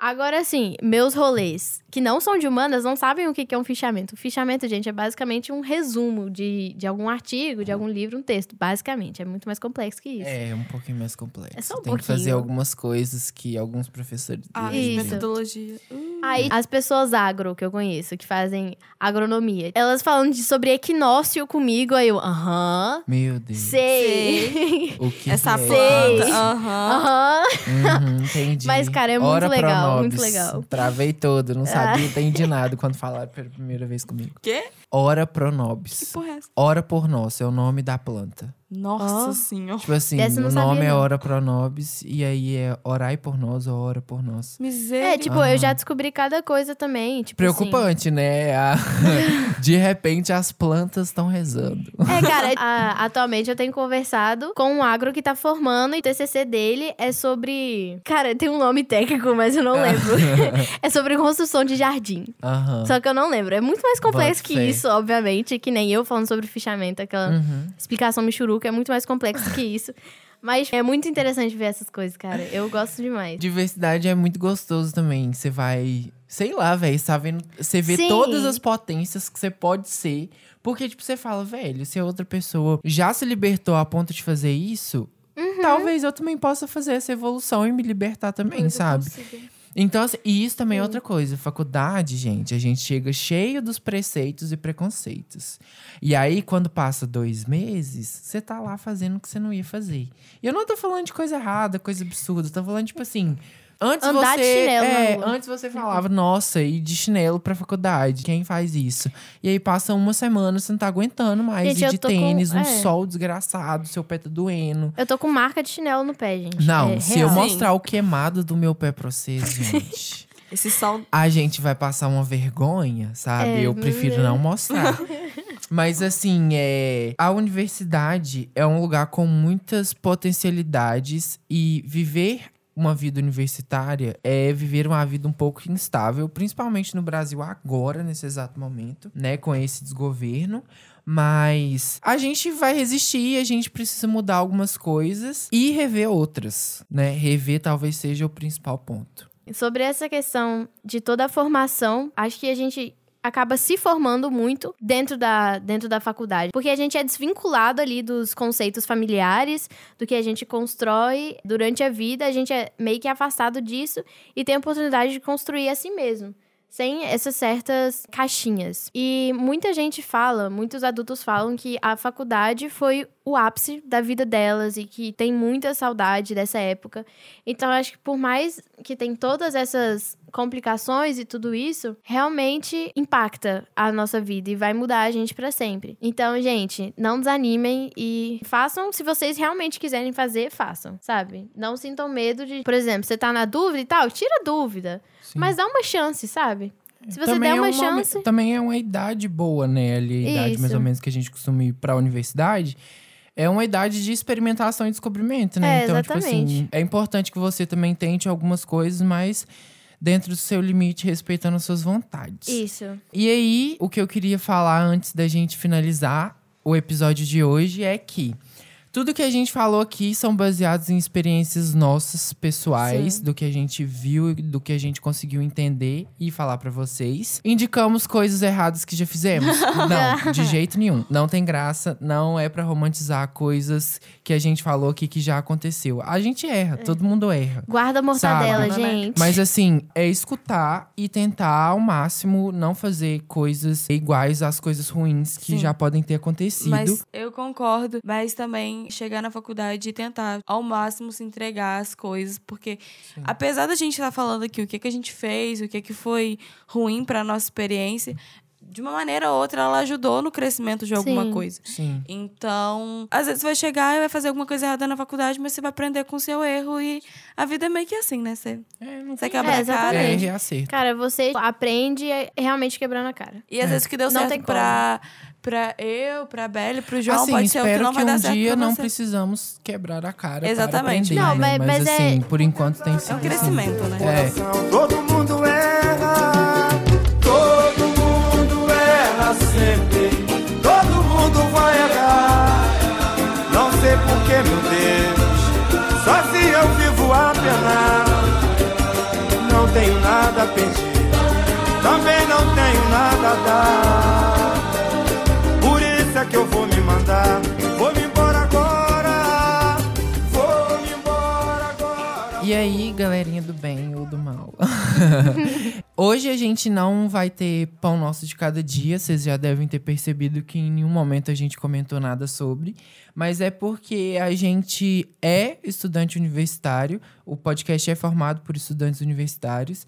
Agora, assim, meus rolês que não são de humanas não sabem o que é um fichamento. O fichamento, gente, é basicamente um resumo de, de algum artigo, de algum livro, um texto. Basicamente. É muito mais complexo que isso. É um pouquinho mais complexo. É só um Tem que fazer pouquinho. algumas coisas que alguns professores. Ah, dizem. Isso. metodologia. Uh, Aí, as pessoas agro que eu conheço, que fazem agronomia, elas falam de, sobre equinócio comigo, aí eu, aham, Meu Deus. sei. O que Essa é? planta. Sei. Aham. Aham. Uhum, entendi. Mas, cara, é muito Ora legal, muito legal. Travei todo, não sabia, entendi nada quando falaram pela primeira vez comigo. Quê? Ora Que pronobis. porra é essa? Ora por nós, é o nome da planta. Nossa Ó. senhora. Tipo assim, Essa eu o nome sabia, é ora pronobis e aí é orai por nós ou ora por nós. Miséria. É, tipo, eu já descobri cada coisa também. Tipo, Preocupante, né? A- De repente as plantas estão rezando. Assim. É, cara, a- atualmente eu tenho conversado com um agro que tá formando e o TCC dele é sobre. Cara, tem um nome técnico, mas eu não lembro. é sobre construção de jardim. Aham. Só que eu não lembro. É muito mais complexo que isso, obviamente. Que nem eu falando sobre fichamento, aquela Uhum. explicação michuruca é muito mais complexo que isso. Mas é muito interessante ver essas coisas, cara. Eu gosto demais. Diversidade é muito gostoso também. Você vai, sei lá, velho, tá vendo, você vê Sim. todas as potências que você pode ser, porque tipo você fala, velho, se a outra pessoa já se libertou a ponto de fazer isso, Uhum. talvez eu também possa fazer essa evolução e me libertar também, sabe? Então, assim, e isso também é outra coisa. Faculdade, gente, a gente chega cheio dos preceitos e preconceitos. E aí, quando passa dois meses, você tá lá fazendo o que você não ia fazer. E eu não tô falando de coisa errada, coisa absurda. Tô falando, tipo assim. Antes Andar você, de chinelo é, antes você falava, nossa, ir de chinelo pra faculdade. Quem faz isso? E aí passa uma semana, você não tá aguentando mais Gente, ir eu de tô com- tênis, um é. sol desgraçado, seu pé tá doendo. Eu tô com marca de chinelo no pé, gente. Não, É se eu real. mostrar o queimado do meu pé pra vocês, gente. Esse sol. a gente vai passar uma vergonha, sabe? É, eu prefiro não mostrar. Mas assim, é, a universidade é um lugar com muitas potencialidades e viver uma vida universitária é viver uma vida um pouco instável, principalmente no Brasil agora, nesse exato momento, né, com esse desgoverno. Mas a gente vai resistir, a gente precisa mudar algumas coisas e rever outras, né? Rever talvez seja o principal ponto. Sobre essa questão de toda a formação, acho que a gente acaba se formando muito dentro da, dentro da faculdade. Porque a gente é desvinculado ali dos conceitos familiares, do que a gente constrói durante a vida, a gente é meio que afastado disso e tem a oportunidade de construir a si mesmo. Sem essas certas caixinhas. E muita gente fala, muitos adultos falam que a faculdade foi o ápice da vida delas e que tem muita saudade dessa época. Então, acho que por mais que tem todas essas complicações e tudo isso, realmente impacta a nossa vida e vai mudar a gente pra sempre. Então, gente, não desanimem e façam, se vocês realmente quiserem fazer, façam, sabe? Não sintam medo de, por exemplo, você tá na dúvida e tal, tira a dúvida, Sim. mas dá uma chance, sabe? Se você também der uma é momen- chance, Também é uma idade boa, né? Ali, a idade mais Isso. ou menos que a gente costuma ir pra universidade. É uma idade de experimentação e descobrimento, né? É, então, tipo assim, exatamente. é importante que você também tente algumas coisas, mas dentro do seu limite, respeitando as suas vontades. isso. E aí, o que eu queria falar antes da gente finalizar o episódio de hoje é que tudo que a gente falou aqui são baseados em experiências nossas, pessoais, Sim. do que a gente viu, do que a gente conseguiu entender e falar pra vocês. Indicamos coisas erradas que já fizemos? não, de jeito nenhum. Não tem graça, não é pra romantizar coisas que a gente falou aqui que já aconteceu. A gente erra, todo mundo erra. Guarda a mortadela, Sabe? gente. Mas assim, é escutar e tentar ao máximo não fazer coisas iguais às coisas ruins que Sim. já podem ter acontecido. Mas eu concordo, mas também chegar na faculdade e tentar ao máximo se entregar às coisas, porque apesar da gente estar falando aqui o que, que a gente fez, o que, que foi ruim para nossa experiência, de uma maneira ou outra ela ajudou no crescimento de alguma Sim. coisa. Sim. Então, às vezes você vai chegar e vai fazer alguma coisa errada na faculdade, mas você vai aprender com o seu erro e a vida é meio que assim, né? Você, É, não você quebra É, a cara. É, e acerto. Cara, você aprende realmente quebrando a cara. E às vezes o que deu Não certo tem pra, pra eu, pra Belle, pro João, assim, pode ser o que espero não que vai dar um certo dia pra não precisamos quebrar a cara Exatamente. para aprender, Não, né? mas- mas é- assim, por enquanto tem sido É um crescimento, assim. né? É, Todo mundo erra, nada dar. Por isso é que eu vou me mandar, vou me embora agora, vou me embora agora. E aí, galerinha do bem ou do mal? Hoje a gente não vai ter pão nosso de cada dia. Vocês já devem ter percebido que em nenhum momento a gente comentou nada sobre. Mas é porque a gente é estudante universitário. O podcast é formado por estudantes universitários.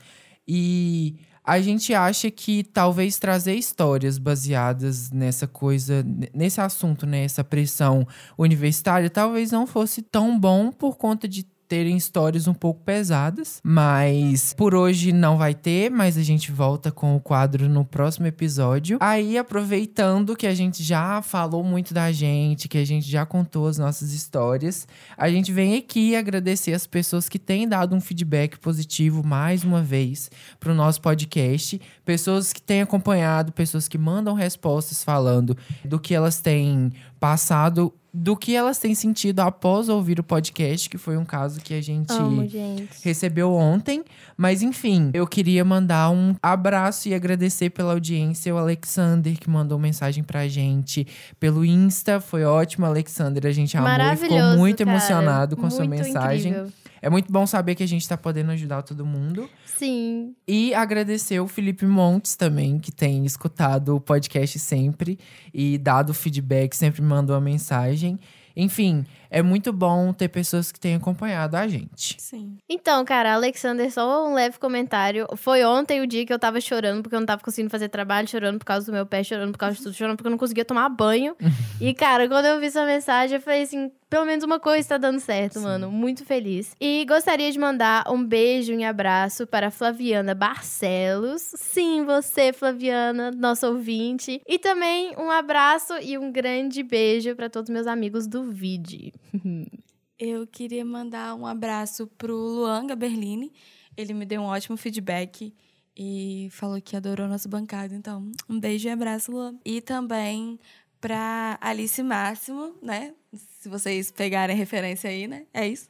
E a gente acha que talvez trazer histórias baseadas nessa coisa, nesse assunto, né? Essa pressão universitária, talvez não fosse tão bom por conta de terem histórias um pouco pesadas, mas por hoje não vai ter, mas a gente volta com o quadro no próximo episódio. Aí, aproveitando que a gente já falou muito da gente, que a gente já contou as nossas histórias, a gente vem aqui agradecer as pessoas que têm dado um feedback positivo mais uma vez pro nosso podcast, pessoas que têm acompanhado, pessoas que mandam respostas falando do que elas têm passado do que elas têm sentido após ouvir o podcast, que foi um caso que a gente Amo, gente. recebeu ontem. Mas enfim, eu queria mandar um abraço e agradecer pela audiência o Alexander, que mandou mensagem pra gente pelo Insta. Foi ótimo, Alexander. A gente amou e ficou muito cara. emocionado com a sua Muito mensagem. incrível. É muito bom saber que a gente tá podendo ajudar todo mundo. Sim. E agradecer o Felipe Montes também, que tem escutado o podcast sempre e dado feedback, sempre me mandou uma mensagem. Enfim, é muito bom ter pessoas que têm acompanhado a gente. Sim. Então, cara, Alexander, só um leve comentário. Foi ontem o dia que eu tava chorando porque eu não tava conseguindo fazer trabalho, chorando por causa do meu pé, chorando por causa de tudo, chorando porque eu não conseguia tomar banho. e, cara, quando eu vi essa mensagem, eu falei assim: pelo menos uma coisa tá dando certo, mano. Muito feliz. E gostaria de mandar um beijo e abraço para Flaviana Barcelos. Sim, você, Flaviana, nossa ouvinte. E também um abraço e um grande beijo para todos meus amigos do Vide. Eu queria mandar um abraço pro Luan Gaberlini. Ele me deu um ótimo feedback e falou que adorou nossa bancada. Então, um beijo e abraço, Luan. E também pra Alice Máximo, né? Se vocês pegarem referência aí, né? É isso.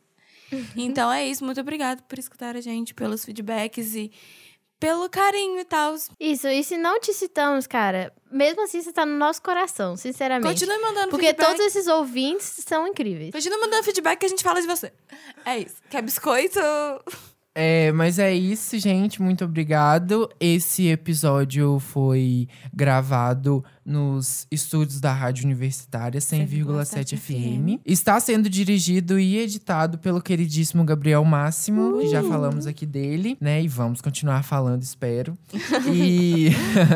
Então é isso. Muito obrigada por escutar a gente, pelos feedbacks e pelo carinho e tal. Isso, e se não te citamos, cara, mesmo assim você tá no nosso coração, sinceramente. Continue mandando Porque feedback. todos esses ouvintes são incríveis. Continue mandando feedback que a gente fala de você. É isso. Quer biscoito? É, mas é isso, gente. Muito obrigado. Esse episódio foi gravado nos estúdios da Rádio Universitária 100,7 FM. Está sendo dirigido e editado pelo queridíssimo Gabriel Máximo, que já falamos aqui dele, né? E vamos continuar falando, espero. e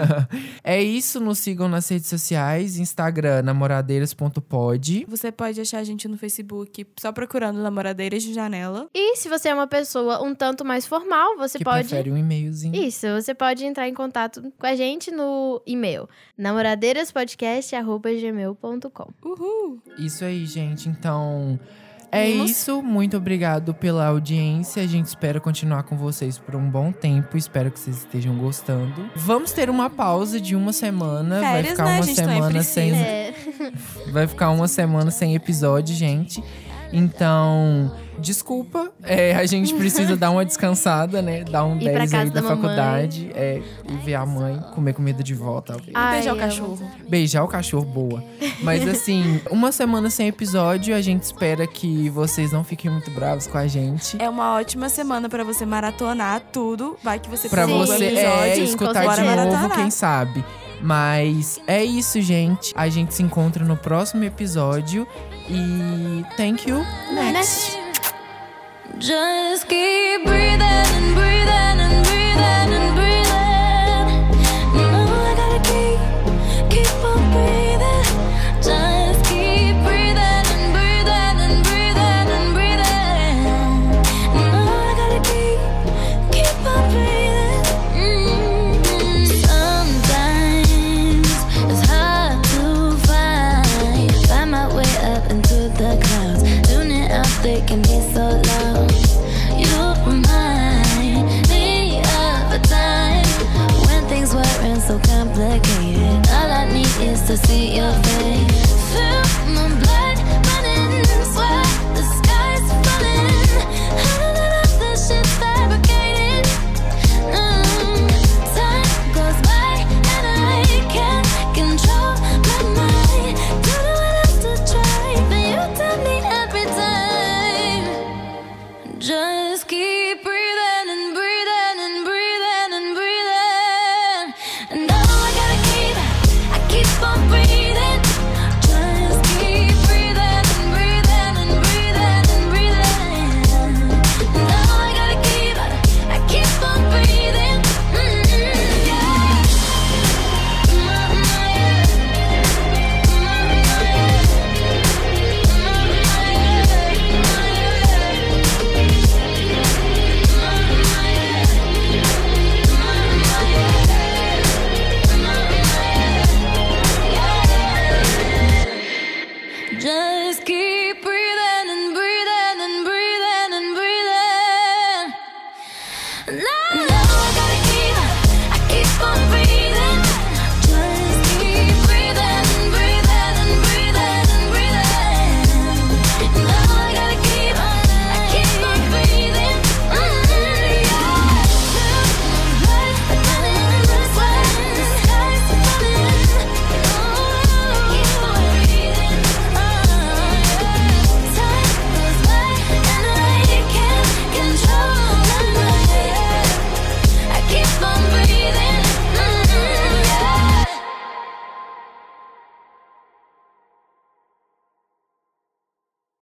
é isso. Nos sigam nas redes sociais: Instagram, namoradeiras.pod. Você pode achar a gente no Facebook só procurando Namoradeiras de Janela. E se você é uma pessoa um tanto mais formal, você Que pode. prefere um e-mailzinho. Isso, você pode entrar em contato com a gente no e-mail namoradeiraspodcast.gmail.com. Uhul! Isso aí, gente. Então, é Vimos. isso. Muito obrigado pela audiência. A gente espera continuar com vocês por um bom tempo. Espero que vocês estejam gostando. Vamos ter uma pausa de uma semana. Vai Férias, ficar né? uma também semana sem. É, Vai ficar uma semana sem episódio, gente. Então, desculpa. É, a gente precisa dar uma descansada, né? Dar um Ir pra 10 aí da da faculdade. É, e ver a mãe comer comida de volta, talvez. Ai, Beijar o cachorro. Beijar o cachorro, boa. Mas assim, uma semana sem episódio, a gente espera que vocês não fiquem muito bravos com a gente. É uma ótima semana pra você maratonar tudo. Vai que você Pra você episódio. é, sim, com escutar de certeza. novo, maratonar. quem sabe. Mas é isso, gente. A gente se encontra no próximo episódio. E thank you. Next. Just keep breathing and breathing